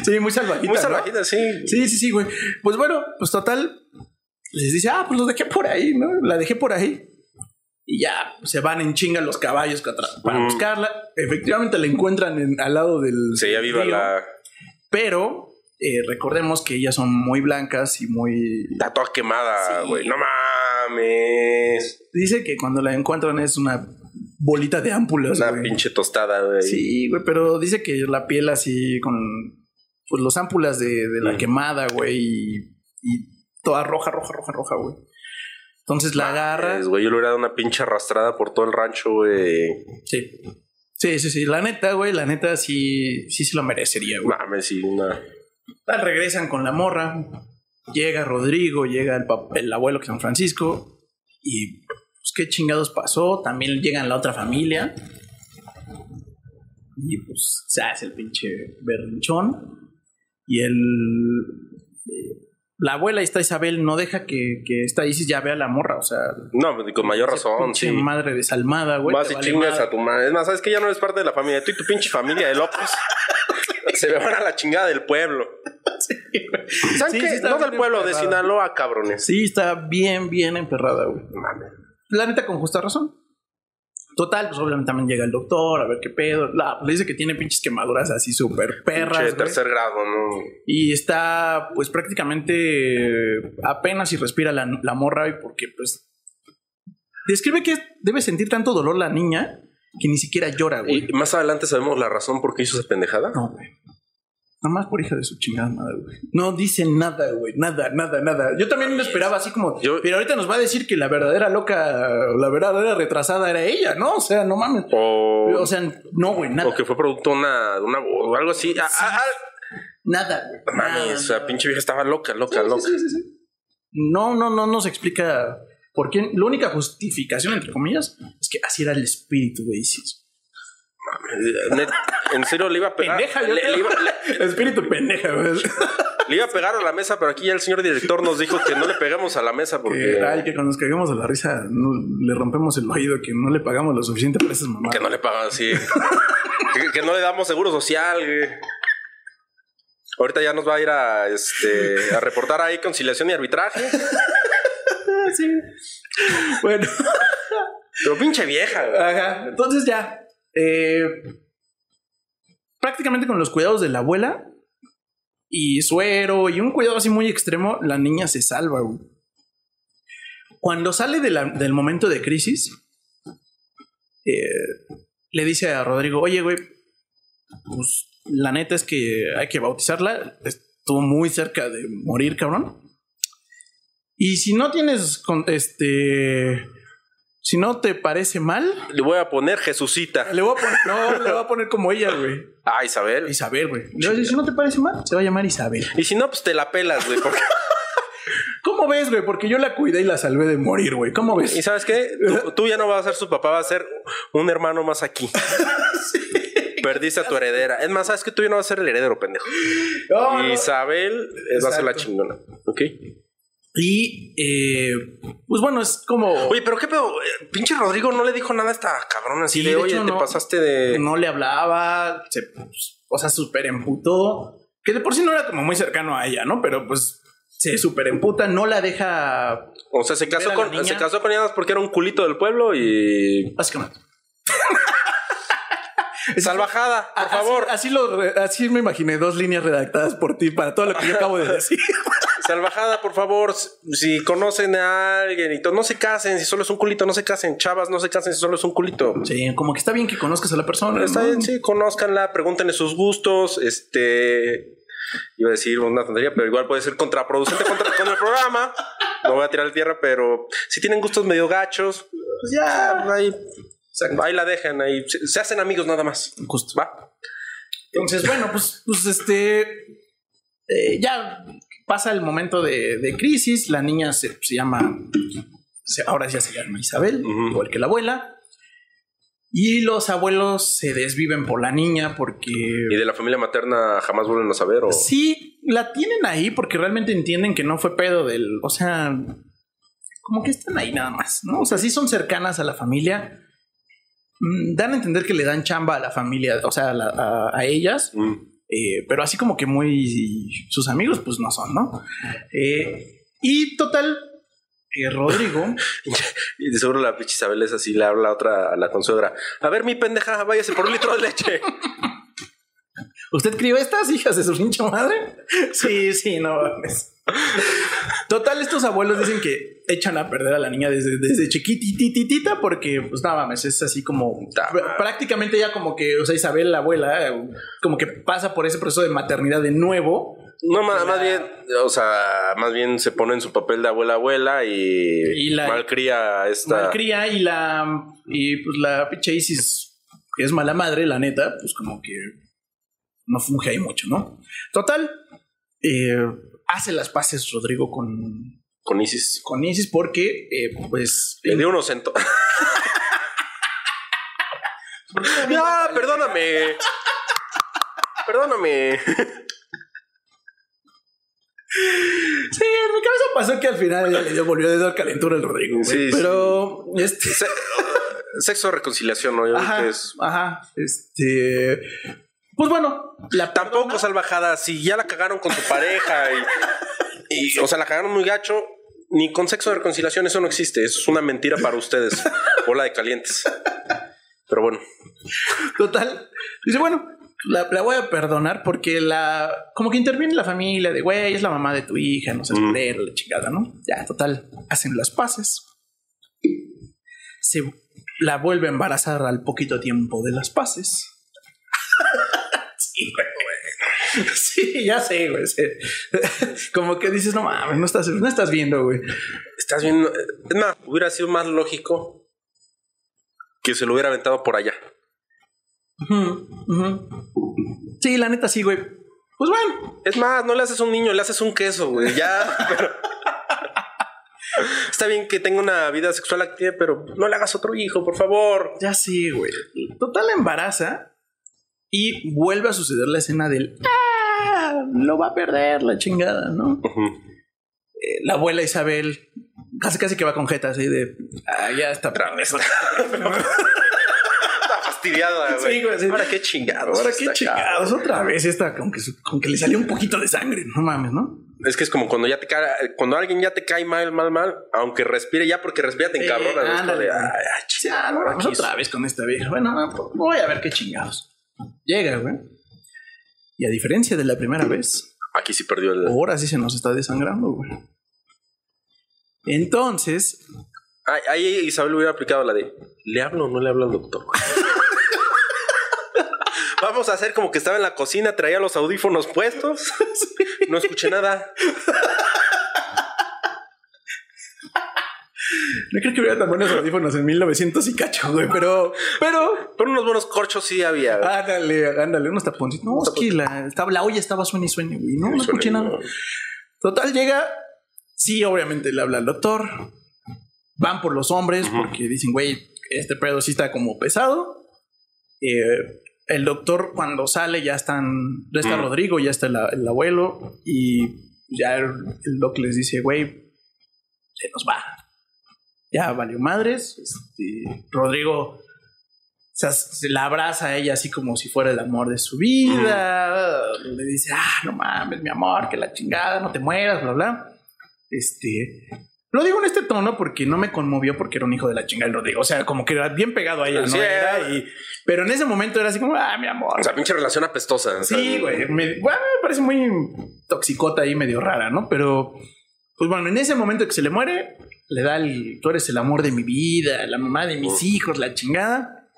Sí, muy salvajita. Muy ¿no? salvajita, sí. Sí, sí, sí, güey. Pues bueno, pues total, les dice, ah, pues los dejé por ahí, ¿no? La dejé por ahí. Y ya se van en chinga los caballos para buscarla. Efectivamente la encuentran en- al lado del. Seguía viva río, la. Pero eh, recordemos que ellas son muy blancas y muy. Está toda quemada, Sí. güey. No mames. Dice que cuando la encuentran es una bolita de ámpulas. Una pinche tostada, güey. Sí, güey, pero dice que la piel así con pues los ámpulas de, de la Mm. quemada, güey, y, y toda roja, roja, roja, roja, güey. Entonces la agarra. Güey. Yo le hubiera dado una pinche arrastrada por todo el rancho, güey. Sí. Sí, sí, sí. La neta, güey, la neta sí, sí se lo merecería, güey. Mames, sí, una. Tal, regresan con la morra. Llega Rodrigo, llega el, el abuelo que es San Francisco. Y pues qué chingados pasó. También llegan la otra familia. Y pues se hace el pinche berrinchón. Y el. eh, La abuela, esta Isabel, no deja que, que esta Isis ya vea a la morra. O sea, No, pues, con mayor razón, sí. madre desalmada, güey. Vas y vale chingas madre. a tu madre. Es más, sabes que ya no eres parte de la familia. Tú y tu pinche familia de locos. Se me van a la chingada del pueblo. ¿Saben Sí, qué? sí está no del pueblo, de. Sinaloa, cabrones. Sí, está bien, bien emperrada, güey. Mames. La neta, con justa razón. Total, pues obviamente también llega el doctor a ver qué pedo. La, le dice que tiene pinches quemaduras así súper perras. Pinche güey. tercer grado, ¿no? Y está, pues prácticamente apenas si respira la, la morra, y porque pues. Describe que debe sentir tanto dolor la niña que ni siquiera llora, güey. Y más adelante sabemos la razón por qué hizo esa pendejada. No, güey. Nada más por hija de su chingada madre, güey. No dice nada, güey. Nada, nada, nada. Yo también me esperaba así como. Yo- pero ahorita nos va a decir que la verdadera loca, la verdadera retrasada era ella, ¿no? O sea, no mames. O, O sea, no, güey, nada. o que fue producto de una, una o algo así. Ah, ah, ah, Nada, güey. no mames, sea, pinche vieja estaba loca, loca, Sí, loca. sí. No, no, no nos explica por qué. La única justificación, entre comillas, es que así era el espíritu de Isis. Net- en serio le iba a pegar. Pendeja, le, creo. le iba, le- El espíritu pendeja, güey. le iba a pegar a la mesa, pero aquí ya el señor director nos dijo que no le peguemos a la mesa porque. Que, ay, que cuando nos caguemos de la risa no, le rompemos el oído, que no le pagamos lo suficiente por esas mamadas. Que no le pagan que, que no le damos seguro social, güey. Ahorita ya nos va a ir a este a reportar ahí conciliación y arbitraje. Sí. Bueno, Pero pinche vieja, güey. ajá. Entonces ya. eh, prácticamente con los cuidados de la abuela y suero y un cuidado así muy extremo, la niña se salva, güey. Cuando sale del momento de crisis, eh, le dice a Rodrigo, oye, güey, pues la neta es que hay que bautizarla. Estuvo muy cerca de morir, cabrón. Y si no tienes, este, si no te parece mal, Le voy a poner Jesucita. le voy a poner, no, le voy a poner como ella, güey. Ah, Isabel. Isabel, güey. Si no te parece mal, se va a llamar Isabel. Y si no, pues te la pelas, güey. porque- ¿Cómo ves, güey? Porque yo la cuidé y la salvé de morir, güey. ¿Cómo ves? ¿Y sabes qué? Tú, tú ya no vas a ser su papá, vas a ser un hermano más aquí. Perdiste a tu heredera. Es más, ¿sabes que Tú ya no vas a ser el heredero, pendejo. No. Isabel va a ser la chingona. ¿Ok? Y, eh, pues bueno, es como... Oye, pero qué pedo. Eh, Pinche Rodrigo no le dijo nada a esta cabrona así Sí, de, de oye, hecho, te no. pasaste de. no le hablaba, se, pues, o sea, súper emputó. Que de por sí no era como muy cercano a ella, ¿no? Pero pues se súper emputa, no la deja. O sea, se casó con, niña. se casó con ella porque era un culito del pueblo y. Básicamente. Salvajada, por Así- favor. Así, lo, así me imaginé dos líneas redactadas por ti para todo lo que yo acabo de decir. Salvajada, por favor. Si conocen a alguien y todo, no se casen. Si solo es un culito, no se casen. Chavas, no se casen si solo es un culito. Sí, como que está bien que conozcas a la persona. Está ¿no? bien, sí, conózcanla, pregúntenle sus gustos. Este. Iba a decir una tontería, pero igual puede ser contraproducente contra, con el programa. No voy a tirar tierra, pero si tienen gustos medio gachos, pues ya, ahí, ahí la dejan, ahí se, se hacen amigos nada más. Justo. Va. Entonces, bueno, pues, pues este. eh, ya pasa el momento de, de crisis. La niña se, se llama. ahora ya se llama Isabel, igual que la abuela. Y los abuelos se desviven por la niña porque. Y de la familia materna jamás vuelven a saber. O... Sí, la tienen ahí porque realmente entienden que no fue pedo del. O sea. como que están ahí nada más, ¿no? O sea, sí son cercanas a la familia. Mm, Dan a entender que le dan chamba a la familia, o sea, a, la- a- a ellas, Mm. Eh, pero así como que muy sus amigos, pues no son, ¿no? Eh, y total, eh, Rodrigo, Y de seguro la pinche Isabel es así, le habla a otra, a la consuegra. A ver, mi pendeja, váyase por un litro de leche. ¿usted crió estas hijas de su pinche madre? Sí, sí, no mames. Total, estos abuelos dicen que echan a perder a la niña desde, desde chiquitititita porque, pues nada mames, es así como pr- prácticamente ya como que, o sea, Isabel, la abuela, como que pasa por ese proceso de maternidad de nuevo. No, más, más bien, o sea, más bien se pone en su papel de abuela abuela y, Y la- malcría esta. Malcría y la, y pues la pinche Isis, que es mala madre, la neta, pues como que no funge ahí mucho, ¿no? Total, eh, hace las paces Rodrigo con, Con Isis. con Isis porque, eh, pues... Le dio unos centos. ya, perdóname. Perdóname. Sí, en mi cabeza pasó que al final ya le dio, volvió de dar calentura al Rodrigo, güey. Sí, sí. Pero, este... Se- sexo reconciliación, ¿no? Yo creo Ajá, que es. ajá, este... Pues bueno, la Tampoco perdona. salvajada, si ya la cagaron con su pareja y, y, o sea, la cagaron muy gacho, ni con sexo de reconciliación eso no existe, eso es una mentira para ustedes, bola de calientes. Pero bueno, Total. Dice, bueno, la, la voy a perdonar porque la. Como que interviene la familia de, güey, es la mamá de tu hija, no seas Mm. la chingada, ¿no? Ya, total. Hacen las paces. Se la vuelve a embarazar al poquito tiempo de las paces. sí, ya sé, güey. Como que dices, no mames, no estás, no estás viendo, güey. estás viendo, es más, hubiera sido más lógico que se lo hubiera aventado por allá. Sí, la neta sí, güey. Pues bueno, Es más, no le haces un niño, le haces un queso, güey, ya, pero... Está bien que tenga una vida sexual activa, pero no le hagas otro hijo, por favor. Ya sí, güey. Total embaraza y vuelve a suceder la escena del "Ah, lo va a perder la chingada, ¿no? Eh, la abuela Isabel casi casi que va con jeta así de ah, ya está. Otra vez. Está fastidiada, güey. Sí, güey, sí. Ahora qué chingados. Ahora qué chingados, otra vez esta, con que, le salió un poquito de sangre, no mames, ¿no? Es que es como cuando ya te cae, cuando alguien ya te cae mal, mal, mal, aunque respire ya porque respira te encabrona. como ándale, de, ay, Sí, no, otra vez con esta vieja. Bueno, no, voy a ver qué chingados. Llega, güey. Y a diferencia de la primera vez, Aquí sí perdió el. ahora sí se nos está desangrando, güey. Entonces, Ahí Isabel hubiera aplicado la de ¿le hablo o no le hablo al doctor? Vamos a hacer como que estaba en la cocina, traía los audífonos puestos. No escuché nada. No creo que hubiera tan buenos audífonos en 1900 y cacho, güey, pero, pero, Pero unos buenos corchos sí había. güey. ándale, ándale, unos taponcitos. No, es que la, estaba, la olla estaba suene y suene, güey, no, escuché nada. Total, llega, sí, obviamente le habla al doctor. Van por los hombres porque dicen, güey, este pedo sí está como pesado. Eh, el doctor cuando sale ya están, ya está. Rodrigo, ya está el, el abuelo y ya el, el doc les dice, güey, se nos va. Ya valió madres. Este, Rodrigo o sea, se la abraza a ella así como si fuera el amor de su vida. Le dice, ah, no mames, mi amor, que la chingada, no te mueras, bla, bla. Este. Lo digo en este tono porque no me conmovió porque era un hijo de la chingada el Rodrigo. O sea, como que era bien pegado a ella, ¿no? Sí, Era era- y- pero en ese momento era así como, ah, mi amor. O sea, pinche relación apestosa. Sí, güey. Me, bueno, me parece muy toxicota y medio rara, ¿no? Pero, pues bueno, en ese momento que se le muere, le da el, tú eres el amor de mi vida, la mamá de mis hijos, la chingada.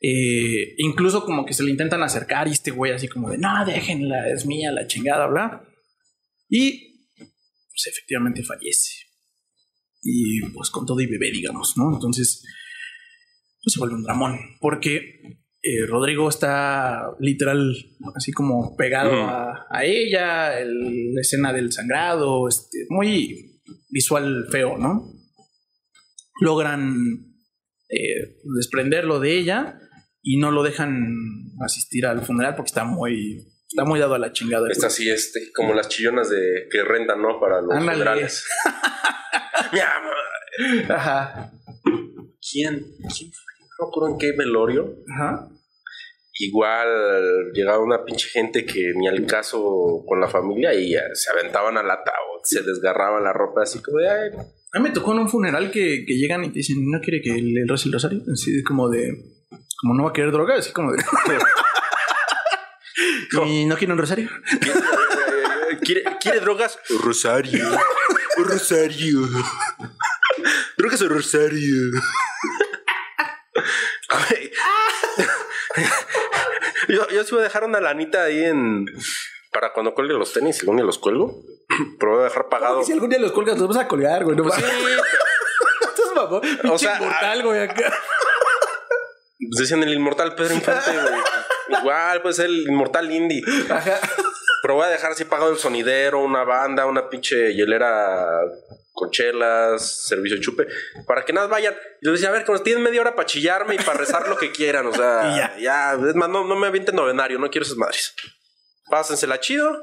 Eh, incluso como que se le intentan acercar y este güey así como de, no, déjenla, es mía, la chingada, bla. Y, pues efectivamente fallece. Y pues con todo y bebé, digamos, ¿no? Entonces, pues se vuelve un dramón, porque eh, Rodrigo está literal así como pegado a, a ella, el- la escena del sangrado, este, muy visual feo, ¿no? Logran eh, desprenderlo de ella y no lo dejan asistir al funeral porque está muy, está muy dado a la chingada. Está así, este, como las chillonas de que rentan, ¿no? Para los funerales. Ajá. ¿Quién? ¿Quién fue? No acuerdo en qué velorio. Ajá. Igual llegaba una pinche gente que ni al caso con la familia y eh, se aventaban al ataúd, se desgarraban la ropa así como de, ay, A mí me tocó en un funeral que, que llegan y te dicen, ¿no quiere que le rece el rosario? Así como de, como no va a querer droga, así como de... ¿Y no quiere un rosario? ¿Quiere, ¿Quiere drogas? Rosario. Rosario. Drogas o Rosario. Ay. Yo, yo sí voy a dejar una lanita ahí en. Para cuando cuelgue los tenis, algún día los cuelgo. Pero voy a dejar pagado. Si algún día los colgas, los vas a colgar, güey. No Sí, Estás mamón. O sea, mortal, güey, acá. pues decían el inmortal Pedro Infante, güey. Igual puede ser el inmortal Indy. Ajá. Pero voy a dejar así pagado el sonidero, una banda, una pinche hielera con chelas, servicio de chupe, para que nada vayan. Y yo decía, a ver, que tienen media hora para chillarme y para rezar lo que quieran. O sea, ya. ya. es más, no, no me avienten novenario, no quiero esas madres. Pásensela chido,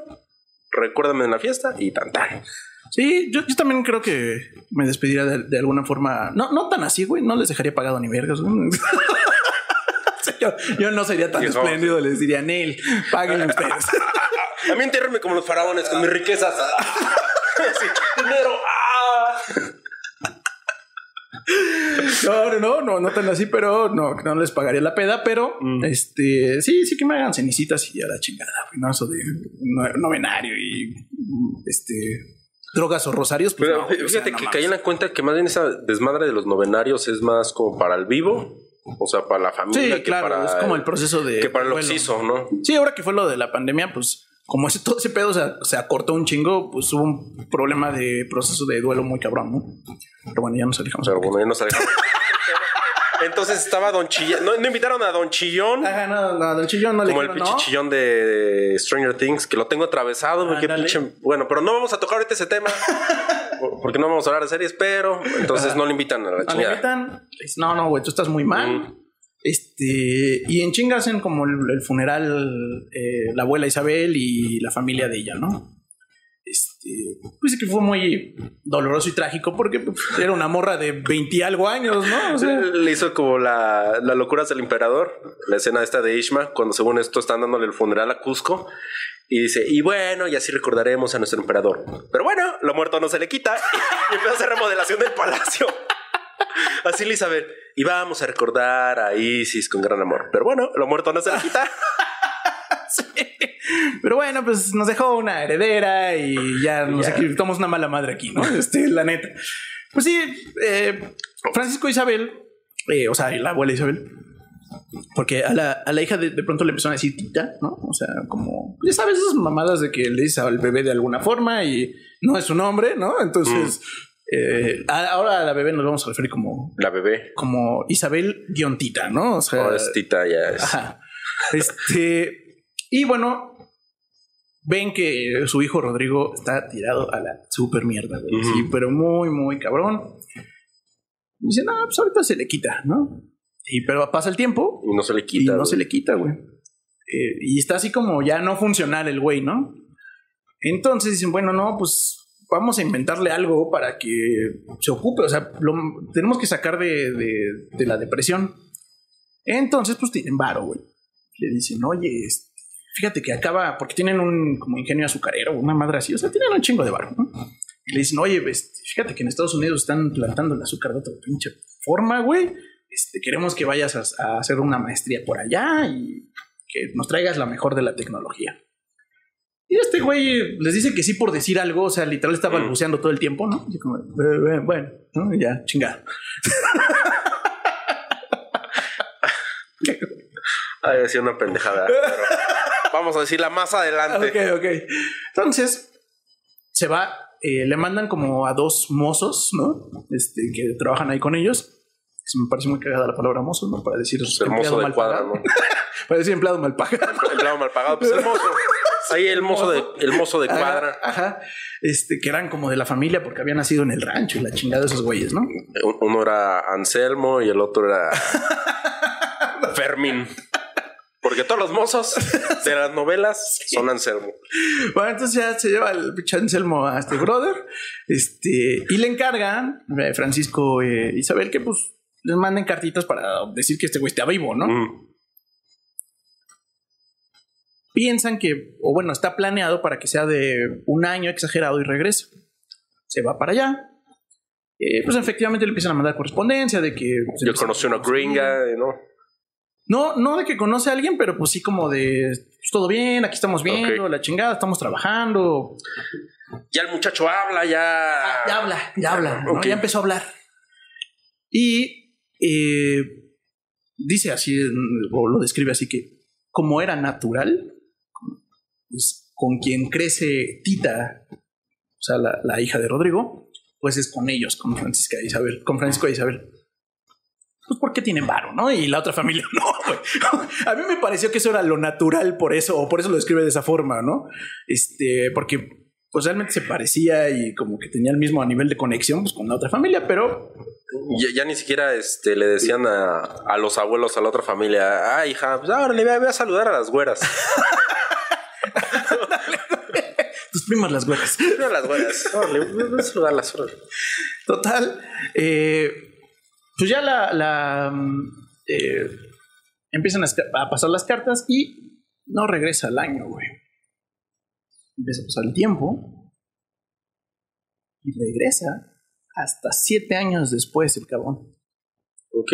recuérdame en la fiesta y tan tan. Sí, yo, yo también creo que me despediría de, de alguna forma. No, no tan así, güey. No les dejaría pagado ni vergas, yo, yo no sería tan Hijo. espléndido. Les diría, Neil, paguen ustedes. A mí como los faraones con mis riquezas. Sí, dinero. No, no, no, no, tan así, pero no, no les pagaría la peda, pero Mm. este, sí, sí que me hagan cenicitas y a la chingada, no eso de no- novenario y este drogas o rosarios, pues Pero no, güey, o sea, fíjate no que caí en la cuenta que más bien esa desmadre de los novenarios es más como para el vivo, o sea, para la familia. Sí, que claro, para es como el proceso de Que para el duelo. oxiso, ¿no? Sí, ahora que fue lo de la pandemia, pues como ese, todo ese pedo se, se acortó un chingo, pues hubo un problema de proceso de duelo muy cabrón, ¿no? Pero bueno, ya nos alejamos. Pero bueno, ya nos alejamos. Entonces estaba Don Chillón. No, no invitaron a Don Chillón. Ajá, no, no, Don Chillón no le Como el pinche ¿no? chillón de Stranger Things, que lo tengo atravesado. Pinche. Bueno, pero no vamos a tocar ahorita ese tema. porque no vamos a hablar de series, pero entonces no le invitan a la No le chingada. invitan, no, no, güey, tú estás muy mal. Mm. Este, y en chinga hacen como el, funeral, eh, la abuela Isabel y la familia de ella, ¿no? Este, pues que fue muy doloroso y trágico porque pues, era una morra de 20 y algo años, ¿no? O Le hizo como la, la locura del emperador, la escena esta de Ishma, cuando según esto están dándole el funeral a Cusco. Y dice, y bueno, y así recordaremos a nuestro emperador. Pero bueno, lo muerto no se le quita. Y empieza a hacer remodelación del palacio. Así Elizabeth. Y vamos a recordar a Isis con gran amor. Pero bueno, lo muerto no se le quita. Pero bueno, pues nos dejó una heredera y ya nos quitamos una mala madre aquí, ¿no? Este, la neta. Pues sí, eh, Francisco Isabel, eh, o sea, la abuela Isabel, porque a la, a la hija de, de pronto le empezaron a decir tita, ¿no? O sea, como, ya sabes, esas mamadas de que le dices al bebé de alguna forma y no es su nombre, ¿no? Entonces, eh, ahora a la bebé nos vamos a referir como, La bebé. como Isabel guion tita, ¿no? O sea, Ahora es Tita, ya es. Ajá. Este, y bueno, ven que su hijo Rodrigo está tirado a la super mierda, güey. Sí, pero muy, muy cabrón. Dice, no, pues ahorita se le quita, ¿no? Y pero pasa el tiempo Y no se le y quita. no güey. se le quita, güey. Eh, y está así como ya no funcional el güey, ¿no? Entonces dicen, bueno, no, pues vamos a inventarle algo para que se ocupe. O sea, lo tenemos que sacar de, de- la depresión. Entonces, pues tienen varo, güey. Le dicen, oye, fíjate que acaba, porque tienen un como ingenio azucarero, una madre así, o sea, tienen un chingo de varo. Y le dicen, oye, fíjate que en Estados Unidos están plantando el azúcar de otra pinche forma, güey. Este, queremos que vayas a hacer una maestría por allá y que nos traigas la mejor de la tecnología. Y este güey les dice que sí por decir algo, o sea, literal está Mm. balbuceando todo el tiempo, ¿no? Así como, "Eh, eh, bueno, ¿no? Y ya, chingada. Ay, decía una pendejada. pero vamos a decirla más adelante. Ok, ok. Entonces, se va, eh, le mandan como a dos mozos, ¿no? Este, que trabajan ahí con ellos. Se me parece muy cagada la palabra mozo, ¿no? Para decir el mozo de mal cuadra, pagado. ¿no? Para decir empleado mal pagado. Empleado mal pagado, pues el mozo. Ahí el mozo de, el mozo de cuadra. Ajá. Este, que eran como de la familia porque habían nacido en el rancho y la chingada de esos güeyes, ¿no? Uno era Anselmo y el otro era Fermín. porque todos los mozos de las novelas son Anselmo. Bueno, entonces ya se lleva el pinche Anselmo a este brother. Este, y le encargan eh, Francisco e Isabel que pues les manden cartitas para decir que este güey está vivo, ¿no? Mm. Piensan que, o bueno, está planeado para que sea de un año exagerado y regrese. Se va para allá. Eh, pues efectivamente le empiezan a mandar correspondencia de que... pues, Yo conocí una gringa, ¿no? No, no de que conoce a alguien, pero pues sí como de pues, todo bien, aquí estamos viendo, la chingada, estamos trabajando. Ya el muchacho habla, ya. Ah, ya habla, ya habla, ¿no? Ya empezó a hablar. Y eh, dice así, o lo describe así que, como era natural, pues, con quien crece Tita, o sea, la, la hija de Rodrigo, pues es con ellos, con Francisca e Isabel, con Francisco e Isabel. Pues porque tienen varo, ¿no? Y la otra familia no, güey. A mí me pareció que eso era lo natural por eso, o por eso lo describe de esa forma, ¿no? Este, porque pues realmente se parecía y como que tenía el mismo nivel de conexión pues, con la otra familia, pero Ya, ya ni siquiera este, le decían a, a los abuelos, a la otra familia, ah, hija, pues ahora le voy a, voy a saludar a las güeras. primas las güeras. a las güeras. Órale, a. Total, eh, pues ya la, la, mm, eh, empiezan a, pasar las cartas y no regresa al año, güey. Empieza a pasar el tiempo y regresa hasta siete años después el cabrón. Ok.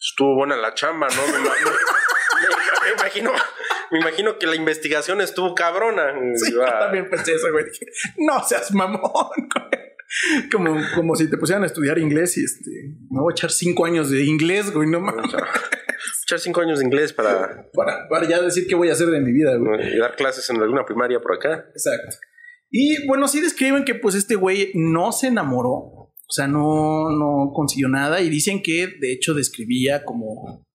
Estuvo buena la chamba, ¿no? Me imagino, me imagino que la investigación estuvo cabrona. Sí, yo también pensé eso, güey. Dije, no seas mamón, güey. Como, como si te pusieran a estudiar inglés y este, me voy a echar cinco años de inglés, güey, no mames. Echar cinco años de inglés para Para, para ya decir qué voy a hacer de mi vida, güey. eh, dar clases en alguna primaria por acá. Exacto. Y bueno, sí describen que pues este güey no se enamoró, o sea, no, no consiguió nada y dicen que de hecho describía como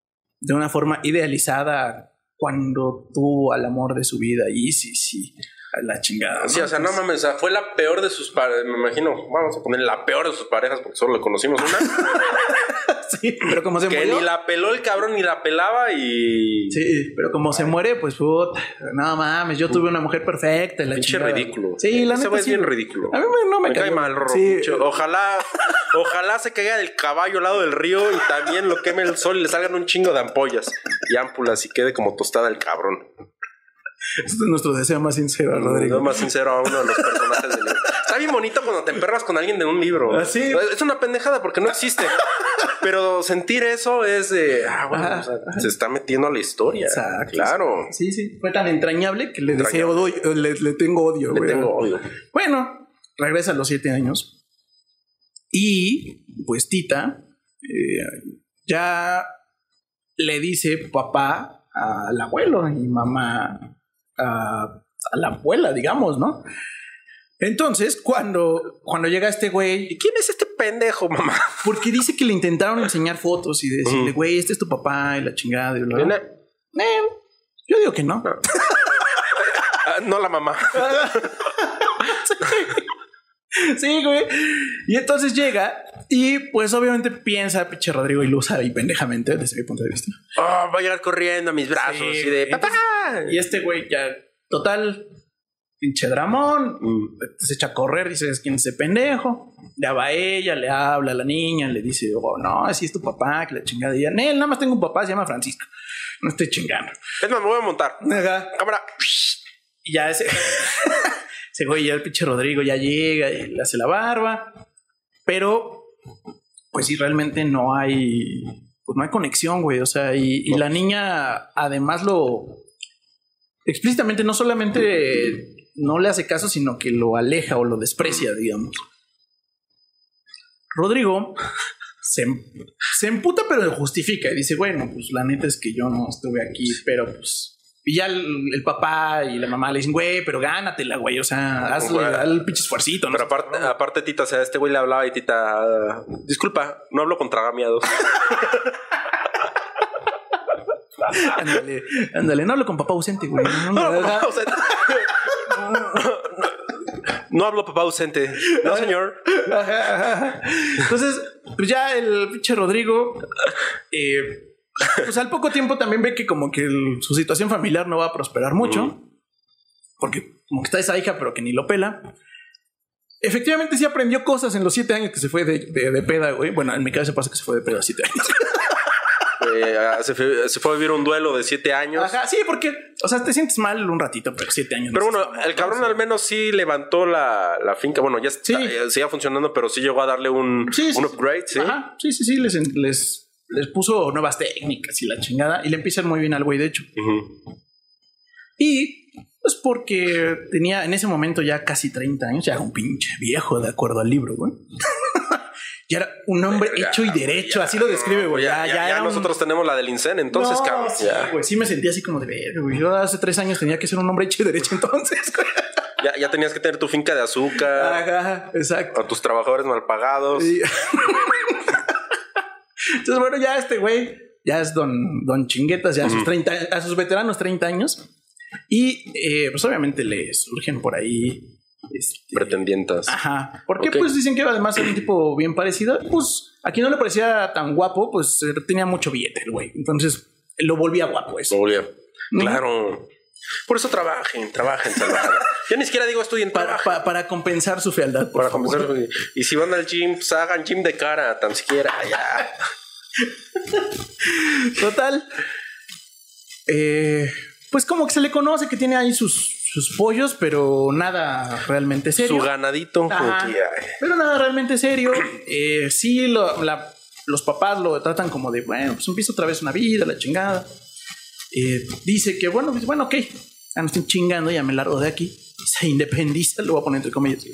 de una forma idealizada cuando tuvo al amor de su vida. Y sí, sí, a la chingada. Sí, o sea, no mames, o sea, fue la peor de sus parejas, me imagino, vamos a poner la peor de sus parejas porque solo le conocimos una, Sí, pero como se que murió. ni la peló el cabrón ni la pelaba y... Sí, pero como se muere, pues puta, no mames, yo tuve una mujer perfecta y la Pinche chingada. ridículo. Sí, la Ese neta es sí, bien ridículo. A mí me- no me, Me cae mal, Rorro. Sí, Ojalá, ojalá se caiga del caballo al lado del río y también lo queme el sol y le salgan un chingo de ampollas y ámpulas y quede como tostada el cabrón. Este es nuestro deseo más sincero, Rodrigo. No más sincero a uno de los personajes del libro. Está bien bonito cuando te emperras con alguien de un libro. Ah, sí. Es una pendejada porque no existe. Pero sentir eso es de. Ah, bueno, Ajá, o sea, se está metiendo a la historia. Exacto. Claro. Sí, sí. Fue tan entrañable que le deseo Entrañable. odio, le, le tengo odio. Le güey. tengo odio. Bueno, regresa a los siete años. Y pues Tita eh, ya le dice papá al abuelo y mamá a, a la abuela, digamos, ¿no? Entonces, cuando, cuando llega este güey, ¿Y quién es este pendejo, mamá? porque dice que le intentaron enseñar fotos y decirle, güey, este es tu papá y la chingada. Y bla, bla, bla. Eh, yo digo que no. ah, no la mamá. Sí, güey. Y entonces llega y pues obviamente piensa, pinche Rodrigo Ilusa y pendejamente desde mi punto de vista. Oh, va a llegar corriendo a mis brazos Sí, y de papá. Y este güey ya, total, pinche dramón, Mm. se echa a correr, dice, es quién es ese pendejo. Ya va ella, le habla a la niña, le dice, oh, no, así es tu papá, que la chingada. Y Nel, nada más tengo un papá, se llama Francisco. No estoy chingando. Es más, me voy a montar. Ajá. Cámara. Y ya ese, ese güey, ya el pinche Rodrigo ya llega y le hace la barba. Pero, pues sí, realmente no hay, pues no hay conexión, güey. O sea, y, y la niña además lo explícitamente no solamente no le hace caso, sino que lo aleja o lo desprecia, digamos. Rodrigo se, se emputa, pero justifica y dice, bueno, pues la neta es que yo no estuve aquí, pero pues... Y ya el, el papá y la mamá le dicen, güey, pero gánatela, güey. O sea, hazle Güey. al pinche esfuercito. ¿no? Pero aparte, aparte, Tita, o sea, este güey le hablaba y Tita, disculpa, no hablo con tragamiados. Ándale, ándale. No hablo con papá ausente, güey. No, no, papá ausente. No hablo papá ausente. No, señor. Entonces, pues ya el pinche Rodrigo, eh, pues al poco tiempo también ve que como que el- su situación familiar no va a prosperar mucho. Porque como que está esa hija, pero que ni lo pela. Efectivamente sí aprendió cosas en los siete años que se fue de, de, de peda, güey. Bueno, en mi cabeza pasa que se fue de peda siete años. Eh, ah, se, fue, se fue a vivir un duelo de siete años. Ajá, sí, porque, o sea, te sientes mal un ratito, pero siete años. Pero no bueno, el cabrón al menos sí levantó la, la finca. Bueno, ya está, Sí. eh, seguía funcionando, pero sí llegó a darle un, Sí, sí, un upgrade, ¿sí? Ajá, sí, sí, sí, les, les, les puso nuevas técnicas y la chingada. Y le empiezan muy bien al güey, de hecho. Ujú. Y pues porque tenía en ese momento ya casi 30 años, ya era un pinche viejo, de acuerdo al libro, güey. ya era un hombre Ya, hecho y derecho, así lo describe, güey. Ya, ya, ya un- nosotros tenemos la del INSEN, entonces, No, cabrón. sí, ya, güey, sí me sentía así como de verga, güey. Yo hace tres años tenía que ser un hombre hecho y derecho entonces, güey. ya, ya tenías que tener tu finca de azúcar, Ajá, exacto. a tus trabajadores mal pagados. Sí. Entonces, bueno, ya este güey ya es don, don Chinguetas, ya a sus 30, a sus veteranos 30 años. Y eh, pues obviamente le surgen por ahí. este, Pretendientas. Ajá. Porque Ok. pues dicen que además era un tipo bien parecido. Pues a quien no le parecía tan guapo, pues tenía mucho billete el güey. Entonces lo volvía guapo eso. Obvio. Claro. Por eso trabajen, trabajen, salvajada. Yo ni siquiera digo estudien Para, trabajen. pa- para compensar su fealdad. por Para favor. comenzar, y si van al gym, pues hagan gym de cara, tan siquiera. Ya. Total. Eh, pues como que se le conoce que tiene ahí sus, sus pollos, pero nada realmente serio. Su ganadito. Ajá. Pero nada realmente serio. Eh, sí, lo- la- los papás lo tratan como de, bueno, pues empieza otra vez una vida, la chingada. Eh, dice que, bueno, pues, bueno, ok, ya no estoy chingando, ya me largo de aquí. Se independiza, lo voy a poner entre comillas.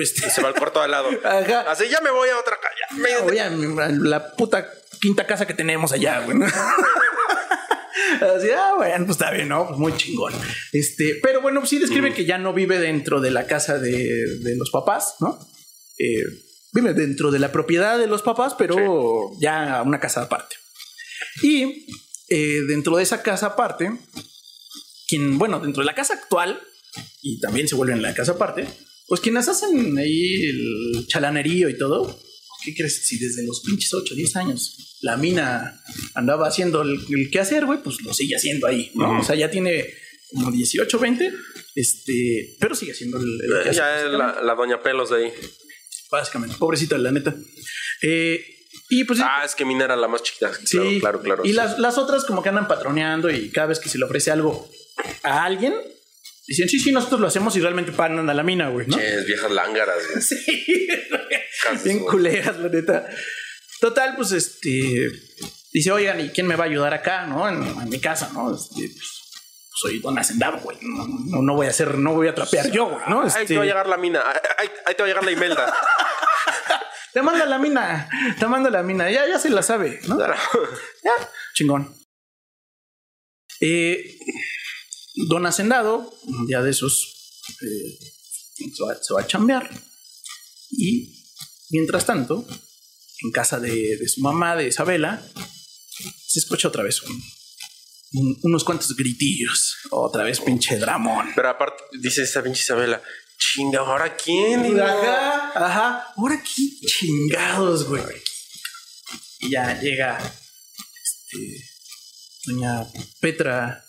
Este, Se va al cuarto al lado. Ajá. Así ya me voy a otra calle. Me- Oye, a la puta quinta casa que tenemos allá, güey. ¿no? Así, ah, bueno, pues está bien, ¿no? Pues muy chingón. Este, pero bueno, sí describe que ya no vive dentro de la casa de, de los papás, ¿no? Eh, vive dentro de la propiedad de los papás, pero ya una casa aparte. Y eh, dentro de esa casa aparte, quien, bueno, dentro de la casa actual, y también se vuelve en la casa aparte, pues quienes hacen ahí el chalanerío y todo, ¿qué crees? Si desde los pinches 8, 10 años la mina andaba haciendo el, el qué hacer, güey, pues lo sigue haciendo ahí. O sea, ya tiene como 18, 20, este, pero sigue haciendo el, el quehacer, Ya es la, la doña pelos de ahí. básicamente. Pobrecita, la neta. Eh, y pues Ah, es que Mina era la más chiquita. Sí, Claro, claro, claro. Y sí. las, las otras como que andan patroneando y cada vez que se le ofrece algo a alguien, dicen, sí, sí, nosotros lo hacemos y realmente paran a la mina, güey, ¿no? Ches, viejas lángaras. güey. Sí, bien culeras, la neta. Total, pues este dice, oigan, ¿y quién me va a ayudar acá, no? En, en mi casa, ¿no? Este, pues, soy don hacendado, güey. No, no, no voy a hacer, no voy a trapear yo, güey, ¿no? Ahí Este, te va a llegar la mina. Ahí- ahí te va a llegar la Imelda. te manda la mina, te manda la mina, ya, ya se la sabe, ¿no? Ya, chingón. Eh, don Hacendado, un día de esos, eh, se, va, se va a chambear. Y mientras tanto, en casa de, de su mamá, de Isabela, se escucha otra vez un- un- unos cuantos gritillos. Otra vez, pinche dramón. Pero aparte, dice esta pinche Isabela, chinga, ¿ahora quién? Digo, Ajá, ajá. Ahora qué chingados, güey. Y ya llega este, doña Petra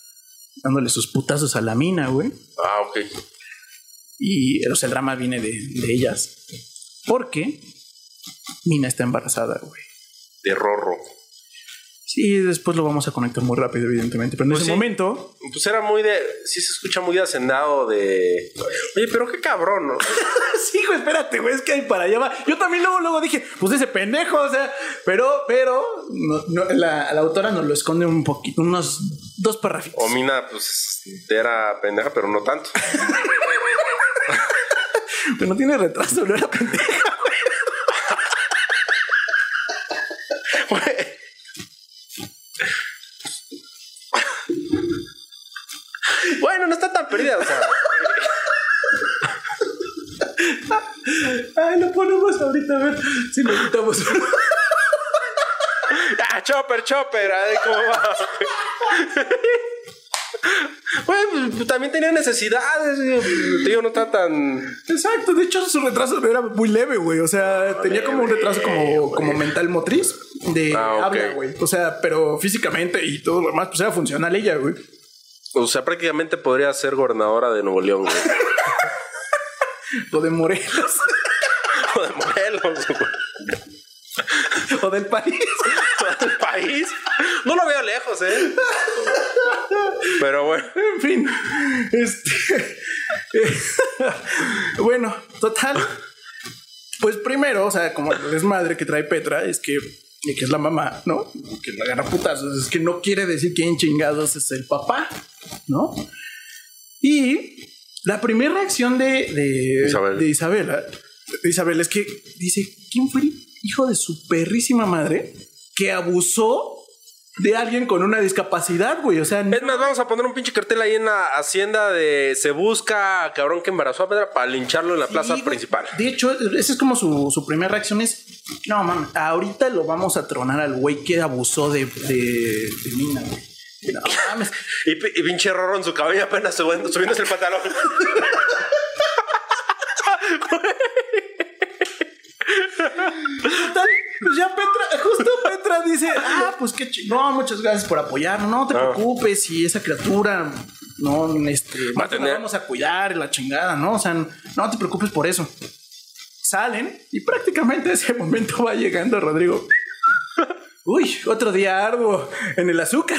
dándole sus putazos a la mina, güey. Ah, ok. Y o sea, el drama viene de, de ellas. Porque Mina está embarazada, güey. De Rorro. Sí, después lo vamos a conectar muy rápido, evidentemente. Pero en Pues ese sí. momento, Pues era muy de. Sí, se escucha muy de hacendado de. Oye, pero qué cabrón, ¿no? sí, güey, espérate, güey, es que ahí para allá va. Yo también luego, luego dije, pues ese pendejo, o sea, pero, pero, no- no, la, la autora nos lo esconde un poquito, unos dos parrafitos. O Mina, pues era pendeja, pero no tanto. Pero no tiene retraso, no era pendeja. Bueno, no tan perdida, o sea. Ay, lo ponemos ahorita a ver si lo quitamos. ¡Ah, chopper, chopper! Ay, ¿cómo va? Güey, pues, también tenía necesidades. Tío no está tan. Exacto, de hecho su retraso era muy leve, güey. O sea, tenía como un retraso como, como mental motriz de Ah, ok. habla, güey. O sea, pero físicamente y todo lo demás, pues era funcional ella, güey. O sea, prácticamente podría ser gobernadora de Nuevo León, güey. O de Morelos, O de Morelos, güey. o del país. del país. No lo veo lejos, ¿eh? Pero bueno. En fin, este. bueno, total. Pues primero, o sea, como el desmadre que trae Petra es que, que es la mamá, ¿no? Que la agarra putazos. Es que no quiere decir quién chingados es el papá, ¿no? Y la primera reacción de, de, Isabel. de Isabela, de Isabel, es que dice: ¿Quién fue el hijo de su perrísima madre que abusó de alguien con una discapacidad, güey? O sea, Es más, vamos a poner un pinche cartel ahí en la hacienda de se busca cabrón que embarazó a Pedra para lincharlo en la plaza Sí, principal. De hecho, esa es como su, su primera reacción es, no mames, ahorita lo vamos a tronar al güey que abusó de, de, de Mina, güey. No mames. Y, pi- y pinche Rorro en su cabello apenas subiendo, subiéndose el pantalón. Pues ya Petra, justo Petra dice, ah, pues qué chingón, muchas gracias por apoyarnos, no te Ah. preocupes, y esa criatura, no, este, Va a tener- vamos a cuidar, la chingada, ¿no? O sea, no te preocupes por eso. Salen y prácticamente ese momento va llegando Rodrigo. Uy, otro día arduo en el azúcar.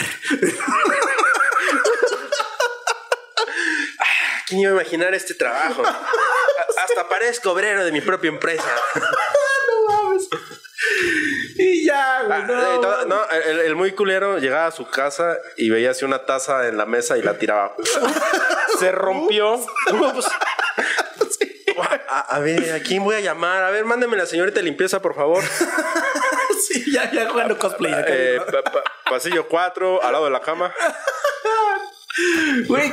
¿Quién iba a imaginar este trabajo? A- Hasta parezco obrero de mi propia empresa. no mames. Y ya, güey. Ah, no, eh, todo- mames. no, el, el muy culero llegaba a su casa y veía así una taza en la mesa y la tiraba. Se rompió. Ups. A, a ver, ¿a quién voy a llamar? A ver, mándeme la señorita de limpieza, por favor. Sí, ya, ya jugando cosplay acá. Eh, ¿no? pa- pa- pasillo 4, al lado de la cama. Güey,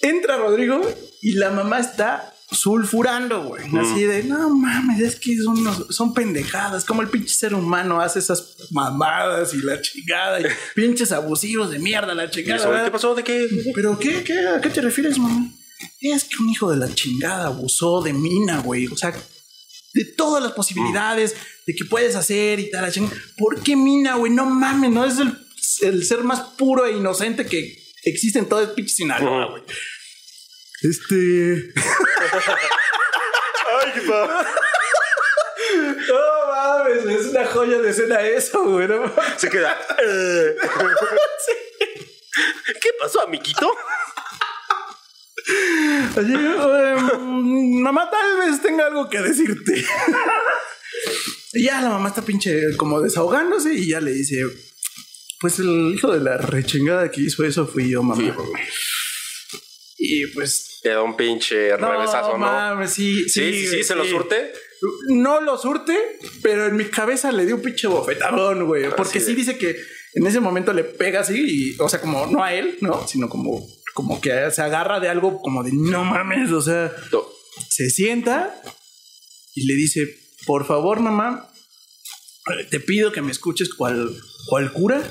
entra Rodrigo y la mamá está sulfurando, güey. Así de, no mames, es que son, unos- son pendejadas. Como el pinche ser humano hace esas mamadas y la chingada. Y pinches abusivos de mierda, la chingada. ¿Qué pasó? ¿De qué? ¿Pero qué, qué? ¿A qué te refieres, mamá? Es que un hijo de la chingada abusó de Mina, güey. O sea, de todas las posibilidades de que puedes hacer y tal. ¿Por qué Mina, güey? No mames, no es el, el ser más puro e inocente que existe en todo el pinche Sinaloa, güey. Este. Ay, qué pa- No mames, es una joya de escena eso, güey. no mames. Se queda. eh. ¿Qué pasó, amiguito? Así, eh, mamá, tal vez tenga algo que decirte. y ya la mamá está pinche como desahogándose y ya le dice: Pues el hijo de la rechingada que hizo eso fui yo, mamá. y pues. Le da un pinche revesazo, ¿no? mames, sí, Sí, sí, sí, se lo surte. No lo surte, pero en mi cabeza le dio un pinche bofetadón, güey. Porque sí de- dice que en ese momento le pega así, y, o sea, como no a él, ¿no? Sino como, como que se agarra de algo como de no mames, o sea, No. se sienta y le dice, por favor, mamá, te pido que me escuches cual, cual cura,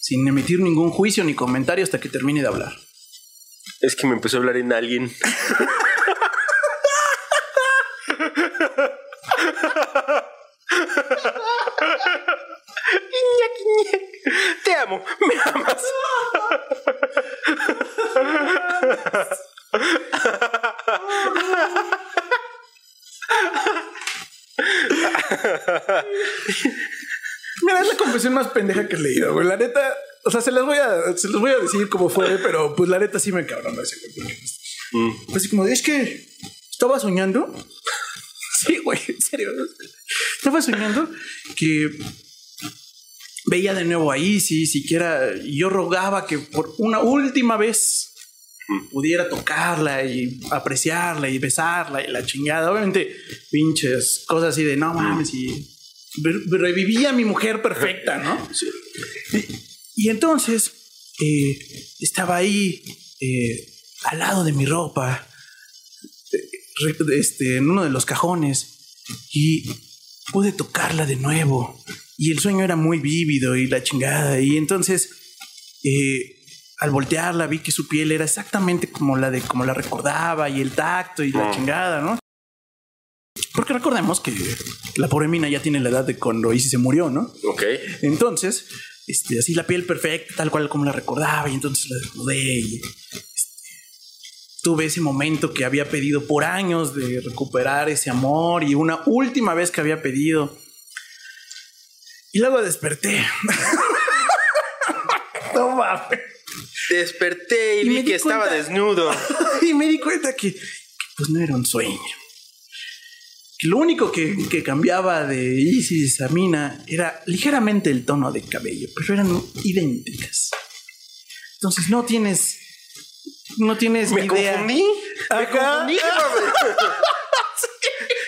sin emitir ningún juicio ni comentario hasta que termine de hablar. Es que me empezó a hablar en alguien. Te amo, me amas. Mira, es la confesión más pendeja que he leído, güey. La neta, o sea, se las voy a, se los voy a decir como fue, pero pues la neta sí me cabrón ese güey. pues, Mm. Así como, es que estaba soñando. Sí, güey, en serio. Estaba soñando que veía de nuevo ahí, si siquiera yo rogaba que por una última vez pudiera tocarla y apreciarla y besarla y la chingada. Obviamente, pinches cosas así de no mames y re- reviví a mi mujer perfecta, ¿no? Y, y entonces eh, estaba ahí eh, al lado de mi ropa, este, en uno de los cajones, y pude tocarla de nuevo. Y el sueño era muy vívido y la chingada. Y entonces, eh, al voltearla vi que su piel era exactamente como la de como la recordaba y el tacto y la chingada, ¿no? Porque recordemos que la pobre mina ya tiene la edad de cuando Isis se murió, ¿no? Ok. Entonces, este, así la piel perfecta, tal cual como la recordaba, y entonces la desnudé y este, tuve ese momento que había pedido por años de recuperar ese amor y una última vez que había pedido. Y luego desperté. no mames. Desperté y, Y vi que estaba cuenta- desnudo. y me di cuenta que, que, pues no era un sueño. Que lo único que, que cambiaba de Isis a Mina era ligeramente el tono de cabello, pero eran idénticas. Entonces no tienes. No tienes Me idea. confundí. Me Ajá. confundí. jefa.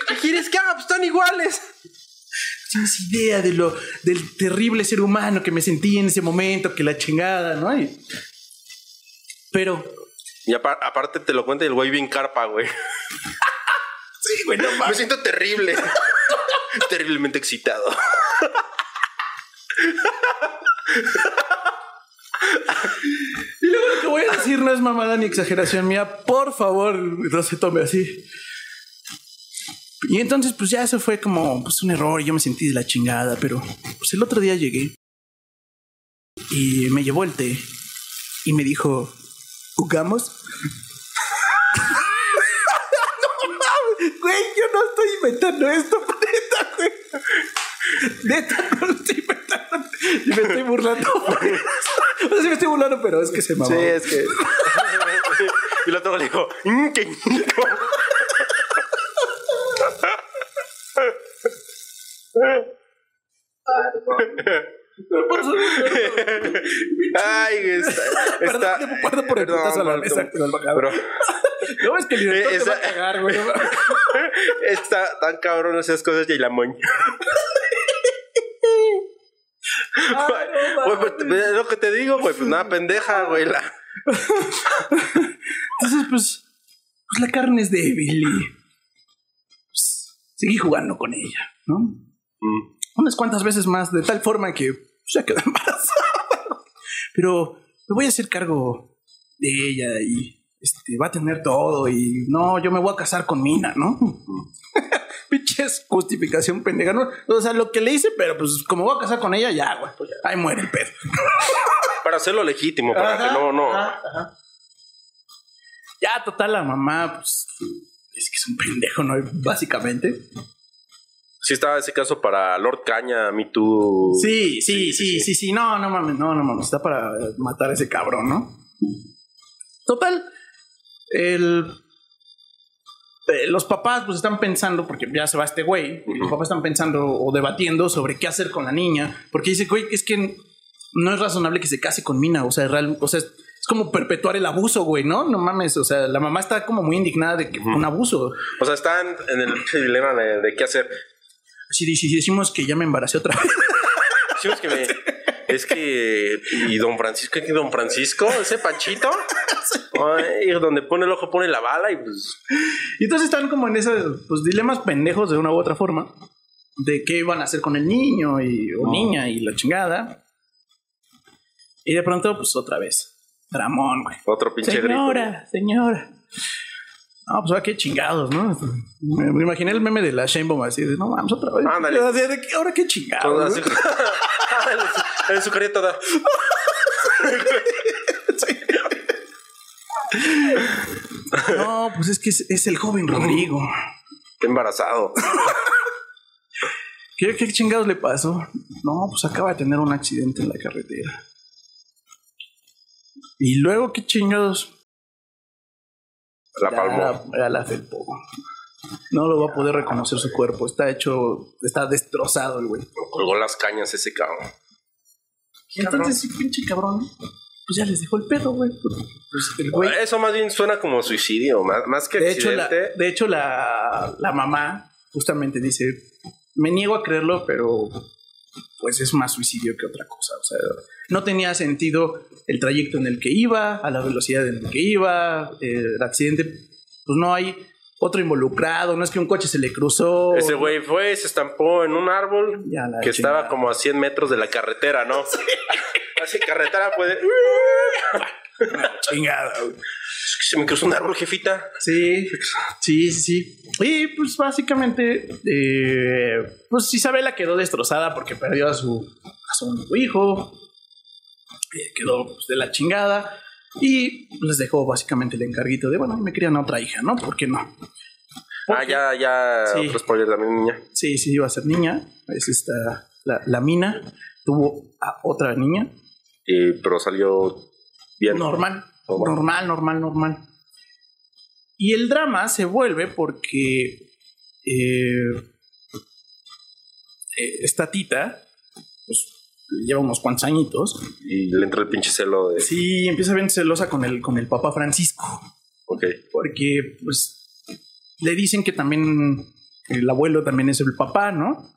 ¿Qué quieres que haga? Pues están iguales. No tienes idea de lo del terrible ser humano que me sentí en ese momento, que la chingada, ¿no? Y- pero. Y apa- aparte te lo cuenta el güey bien carpa, güey. Sí, güey, no Me mames. siento terrible. Terriblemente excitado. Y luego lo que voy a decir no es mamada ni exageración mía. Por favor, no se tome así. Y entonces, pues ya eso fue como pues, un error. Yo me sentí de la chingada, pero pues el otro día llegué y me llevó el té y me dijo: ¿Jugamos? no mames, güey, yo no estoy inventando esto, neta, güey. Neta, no lo estoy inventando. Y me estoy burlando. No sé si me estoy burlando, pero es que se mamó. Sí, es que. y el otro le dijo, "Mm, qué ñico". Ay, está. Perdón, está por el Perdón, putazo a la perdón, mesa con el No, es que el director Eh, te va a esa- cagar, güey. está tan cabrón esas cosas y la no pues, mames. es lo que te digo, güey, pues nada, pendeja, güey. La... Entonces, pues, pues la carne es débil y pues, seguí jugando con ella, ¿no? Mm. Unas cuantas veces más, de tal forma que ya quedó embarazada. Pero me voy a hacer cargo de ella y este, va a tener todo y no, yo me voy a casar con Mina, ¿no? Pinches justificación pendeja, ¿no? O sea, lo que le hice, pero pues como voy a casar con ella, ya, güey, pues ahí muere el pedo. Para hacerlo legítimo, para Ajá, que no, no. ajá, ajá. Ya, total, la mamá, pues, es que es un pendejo, ¿no? Básicamente. Sí estaba ese caso para Lord Caña, Me Too. Sí, sí, sí, sí, sí, no, no mames, no, no mames, está para matar a ese cabrón, ¿no? Total, el... eh, los papás pues están pensando, porque ya se va este güey, los papás están pensando o debatiendo sobre qué hacer con la niña, porque dice, güey, es que no es razonable que se case con Mina, o sea, real, o sea, es, como perpetuar el abuso, güey, ¿no? No mames, o sea, la mamá está como muy indignada de que fue un abuso. O sea, están en el dilema de, de qué hacer. Si, si decimos que ya me embaracé otra vez. Decimos que me- Es que. ¿Y don Francisco? ¿Qué don Francisco? ¿Ese Panchito? Ay, donde pone el ojo pone la bala y pues. Y entonces están como en esos pues, dilemas pendejos de una u otra forma. De qué iban a hacer con el niño y, o niña y la chingada. Y de pronto, pues otra vez. Dramón, güey. Otro pinche grito. Señora, señora. No, pues ahora qué chingados, ¿no? Me, me imaginé el meme de la Shanebaum así de, no vamos otra vez. Ándale. "¿Qué- Ahora qué chingados. Toda ¿no?". así- en su carita toda. No, pues es que es, es el joven Rodrigo. Está embarazado. ¿Qué, ¿Qué chingados le pasó? No, pues acaba de tener un accidente en la carretera. Y luego, ¿qué chingados? La palmó. ya la felpó. No lo va a poder reconocer su cuerpo. Está hecho, está destrozado el güey. Colgó las cañas ese cabrón. Entonces, sí, pinche cabrón. Pues ya les dejó el pedo, güey. Pues el güey. Eso más bien suena como suicidio, más, más que De hecho, la, de hecho la, la mamá justamente dice, me niego a creerlo, pero pues es más suicidio que otra cosa. O sea, no tenía sentido el trayecto en el que iba, a la velocidad en la que iba, eh, el accidente, pues no hay otro involucrado, no es que un coche se le cruzó. Ese güey fue, se estampó en un árbol que chingada. estaba como a 100 metros de la carretera, ¿no? Así carretera puede. Chingada, Se me cruzó un árbol, jefita. Sí, sí, sí, sí. Y pues básicamente, eh, pues Isabela quedó destrozada porque perdió a su, a su único hijo. Eh, quedó pues, de la chingada. Y les dejó básicamente el encarguito de, bueno, me querían a otra hija, ¿no? ¿Por qué no? Ah, ya, ya. Sí. Otro spoiler también, niña. Sí, sí, iba a ser niña. Es esta, la, la mina. Tuvo a otra niña. Y, pero salió bien. Normal, Normal. normal, normal, normal. Y el drama se vuelve porque eh, eh, esta tita, pues lleva unos cuantos añitos, Y le entra el pinche celo de. sí empieza bien celosa con el, con el Papa Francisco, Ok. porque pues le dicen que también el abuelo también es el papá, ¿no?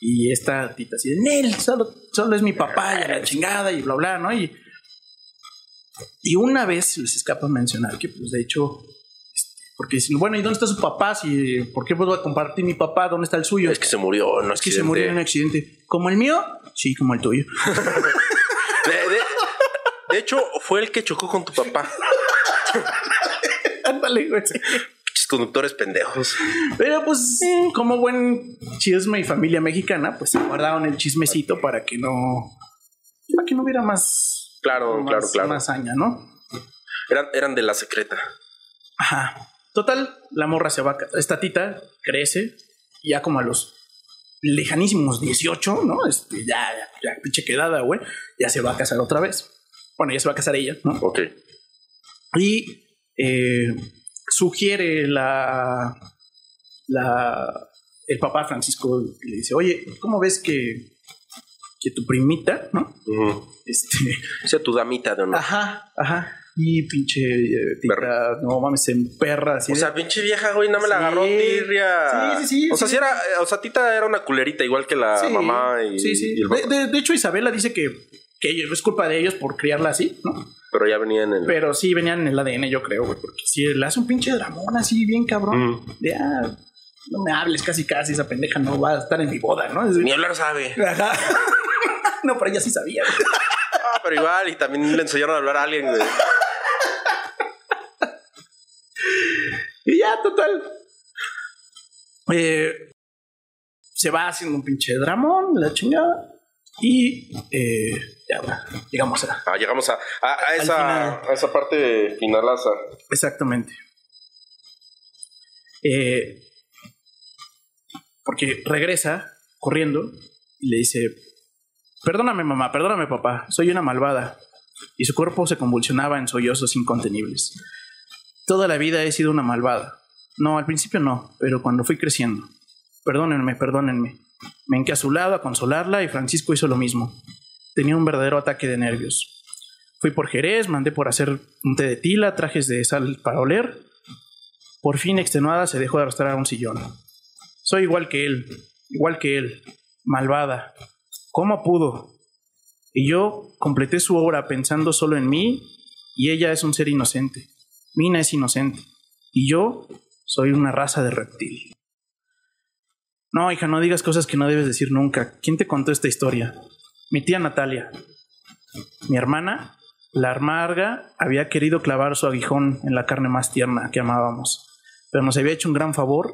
Y esta tita así, Nel, solo, solo es mi papá y a la chingada y bla, bla, ¿no? Y, y una vez se les escapa mencionar que, pues, de hecho, este, porque dicen, bueno, ¿y dónde está su papá? Si, ¿Por qué puedo compartir mi papá? ¿Dónde está el suyo? Es que se murió, no Es que se murió en un accidente. ¿Como el mío? Sí, como el tuyo. De, de- de hecho, fue el que chocó con tu papá. Ándale, güey. Conductores pendejos. Pero pues, como buen chisme y familia mexicana, pues se guardaron el chismecito para que no. Para que no hubiera más. Claro, más, claro, claro. Más haña, ¿no? Eran, eran de la secreta. Ajá. Total, la morra se va. Esta tita crece, ya como a los lejanísimos 18, ¿no? Este, ya, ya, ya pinche quedada, güey. Ya se va a casar otra vez. Bueno, ya se va a casar ella, ¿no? Ok. Y eh, sugiere la, la el papá Francisco le dice, oye, ¿cómo ves que, que tu primita, ¿no? Este, O sea, tu damita de honor. ajá, ajá. Y pinche eh, tita, Perra. no mames, se emperra así. O de- sea, pinche vieja, güey, no me la Sí. agarró tirria. Sí, sí, sí, O sea, sí. era, o sea, Tita era una culerita, igual que la Sí, mamá y, sí, sí. y el De, papá. de- de hecho, Isabela dice que, que es culpa de ellos por criarla así, ¿no? Pero ya venía en el. Pero sí venían en el ADN, yo creo, güey, porque si le hace un pinche dramón así, bien cabrón. Mm. De, ah, no me hables casi casi, esa pendeja no va a estar en mi boda, ¿no? Es- Ni hablar sabe. Ajá. no, pero ella sí sabía. Ah, pero igual, y también le enseñaron a hablar a alguien, güey. Y ya, total. Eh, se va haciendo un pinche dramón, la chingada. Y eh, ya, va, llegamos a. Ah, llegamos a, a, esa, a esa parte finalaza. Exactamente. Eh, porque regresa corriendo y le dice: Perdóname, mamá, perdóname, papá, soy una malvada. Y su cuerpo se convulsionaba en sollozos incontenibles. Toda la vida he sido una malvada. No, al principio no, pero cuando fui creciendo. Perdónenme, perdónenme. Me hinqué a su lado a consolarla y Francisco hizo lo mismo. Tenía un verdadero ataque de nervios. Fui por Jerez, mandé por hacer un té de tila, trajes de sal para oler. Por fin, extenuada, se dejó de arrastrar a un sillón. Soy igual que él, igual que él, malvada. ¿Cómo pudo? Y yo completé su obra pensando solo en mí y ella es un ser inocente. Mina es inocente. Y yo soy una raza de reptil. No, hija, no digas cosas que no debes decir nunca. ¿Quién te contó esta historia? Mi tía Natalia. Mi hermana, la amarga, había querido clavar su aguijón en la carne más tierna que amábamos, pero nos había hecho un gran favor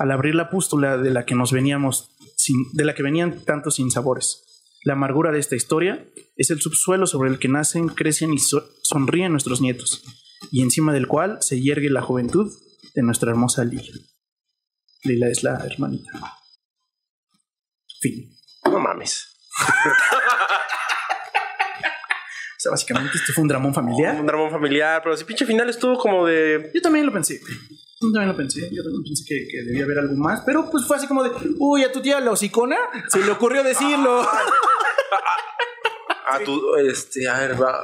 al abrir la pústula de la que nos veníamos sin- de la que venían tantos sinsabores. La amargura de esta historia es el subsuelo sobre el que nacen, crecen y so- sonríen nuestros nietos, y encima del cual se yergue la juventud de nuestra hermosa Lila. Lila es la hermanita. Fin. No mames. O sea, básicamente esto fue un dramón familiar. Un dramón familiar, pero si pinche final estuvo como de. Yo también lo pensé. Yo también lo pensé. Yo también pensé que, que debía haber algo más. Pero pues fue así como de, uy, a tu tía la hocicona se le ocurrió decirlo. A tu, este, a ver, va.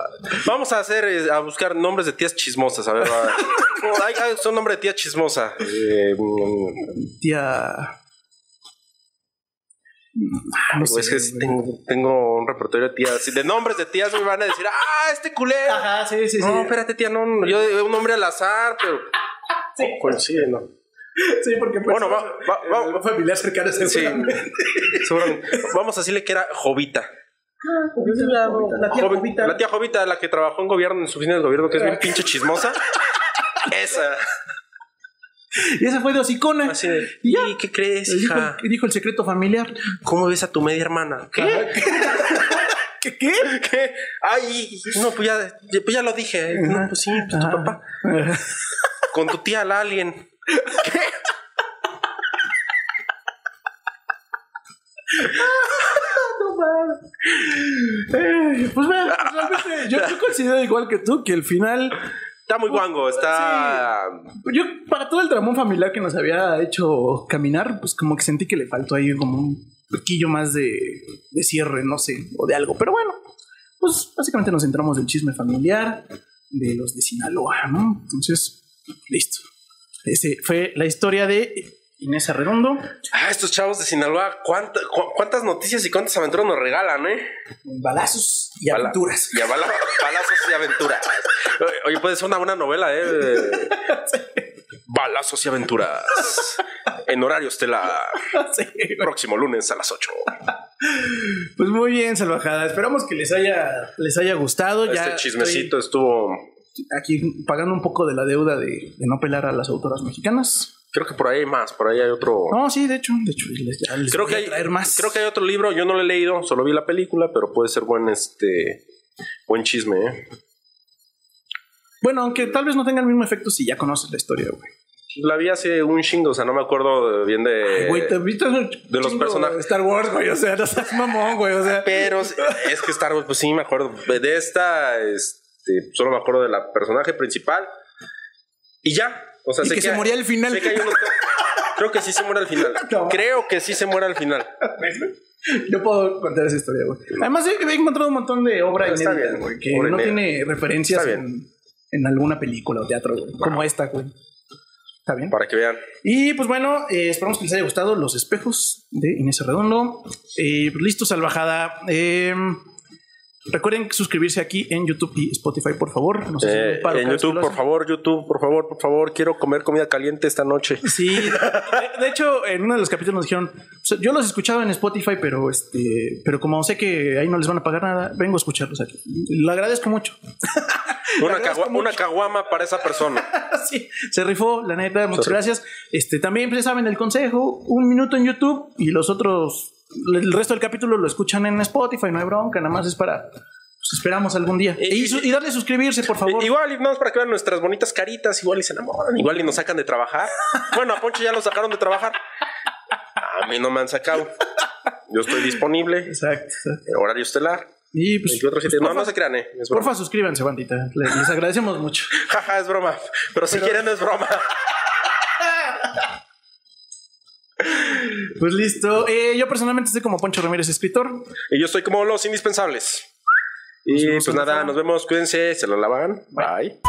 Vamos a hacer, eh, a buscar nombres de tías chismosas. A ver, va. Ay, ay, son nombre de tía chismosa. Eh, mm, tía. No pues sé, es- güey. tengo, tengo un repertorio de tías. Si de nombres de tías me van a decir, ah, este culero. Ajá, sí, sí, sí. No, espérate, tía, no, yo un nombre al azar, pero. Sí. Coincide, ¿no? Sí, porque pues, Bueno, va- va- va- algo familiar cercano Sí. seguramente. Seguramente. Vamos a decirle que era Jovita. La, La tía Jovi- Jovita. la tía Jovita, la que trabajó en gobierno, en su oficina del gobierno, que es bien pinche chismosa. Esa. Y ese fue de hocicona. Así de, Y ya. ¿y qué crees, dijo, hija? y dijo el secreto familiar. ¿Cómo ves a tu media hermana? ¿Qué? ¿Qué? ¿Qué? ¿Qué? Ay, no, pues ya, pues ya lo dije. No, pues sí, pues tu papá. Con tu tía la alien. Eh, pues vea, realmente yo, yo considero igual que tú que el final, Está muy guango, está. yo para todo el dramón familiar que nos había hecho caminar, pues como que sentí que le faltó ahí como un poquillo más de, de cierre, no sé, o de algo. Pero bueno, pues básicamente nos centramos del chisme familiar de los de Sinaloa, ¿no? Entonces, listo. Ese fue la historia de Inés Arredondo, Ah, estos chavos de Sinaloa, ¿cuánta- cu- ¿cuántas noticias y cuántas aventuras nos regalan, eh? balazos y Bala- aventuras. Y bala- balazos y aventuras. Oye, puede ser una buena novela, ¿eh? Balazos y aventuras. En horario estelar. Sí. Próximo lunes a las 8. Pues muy bien, salvajada. Esperamos que les haya, les haya gustado. ya Este chismecito estuvo. Aquí pagando un poco de la deuda de, de no pelar a las autoras mexicanas. Creo que por ahí hay más, por ahí hay otro. No, sí, de hecho, de hecho, les, ya les creo voy que a hay traer más. Creo que hay otro libro, yo no lo he leído, solo vi la película, pero puede ser buen este buen chisme, ¿eh? Bueno, aunque tal vez no tenga el mismo efecto si ya conoces la historia, güey. La vi hace un chingo, o sea, no me acuerdo bien de. Güey, te viste un de los personajes. de Star Wars, güey. O sea, no seas mamón, güey. O sea, Pero es que Star Wars, pues sí me acuerdo. De esta, este, solo me acuerdo de la personaje principal. Y ya. O sea, y sé que se moría al final. sé que hay unos- Creo que sí se muere al final. No. Creo que sí se muere al final. Yo puedo contar esa historia, güey. Además, he, he encontrado un montón de obra Está inédita, bien, güey, que obra no inédita. tiene referencias en, en alguna película o teatro, güey. Como esta, güey. Está bien. Para que vean. Y pues bueno, eh, esperamos que les haya gustado los espejos de Inés Redondo. Eh, listo, salvajada. Eh, recuerden suscribirse aquí en YouTube y Spotify, por favor. Nos Eh, un paro en YouTube, por favor, YouTube, por favor, por favor, quiero comer comida caliente esta noche. Sí, de, de hecho, en uno de los capítulos nos dijeron, yo los escuchaba en Spotify, pero este, pero como sé que ahí no les van a pagar nada, vengo a escucharlos aquí. Lo agradezco mucho. Una, agradezco caguama para esa persona. sí, se rifó, la neta, muchas gracias. Este, también pues, saben el consejo, un minuto en YouTube y los otros, el resto del capítulo lo escuchan en Spotify, no hay bronca, nada más es para, pues esperamos algún día. Y- Y, darle suscribirse, por favor. Igual, y no es para que vean nuestras bonitas caritas, igual y se enamoran, igual y nos sacan de trabajar. Bueno, a Poncho ya lo sacaron de trabajar. A mí no me han sacado. Yo estoy disponible. Exacto. exacto. en Horario estelar. Y pues, 24 pues, No, porfa, no se crean, eh. Porfa, suscríbanse, bandita. Les, les agradecemos mucho. Jaja, es broma. Pero si quieren, es broma. Pues listo. Eh, yo personalmente estoy como Poncho Ramírez, escritor. Y yo estoy como los indispensables. Y pues nada, nos vemos. Cuídense, se lo lavan. Bye.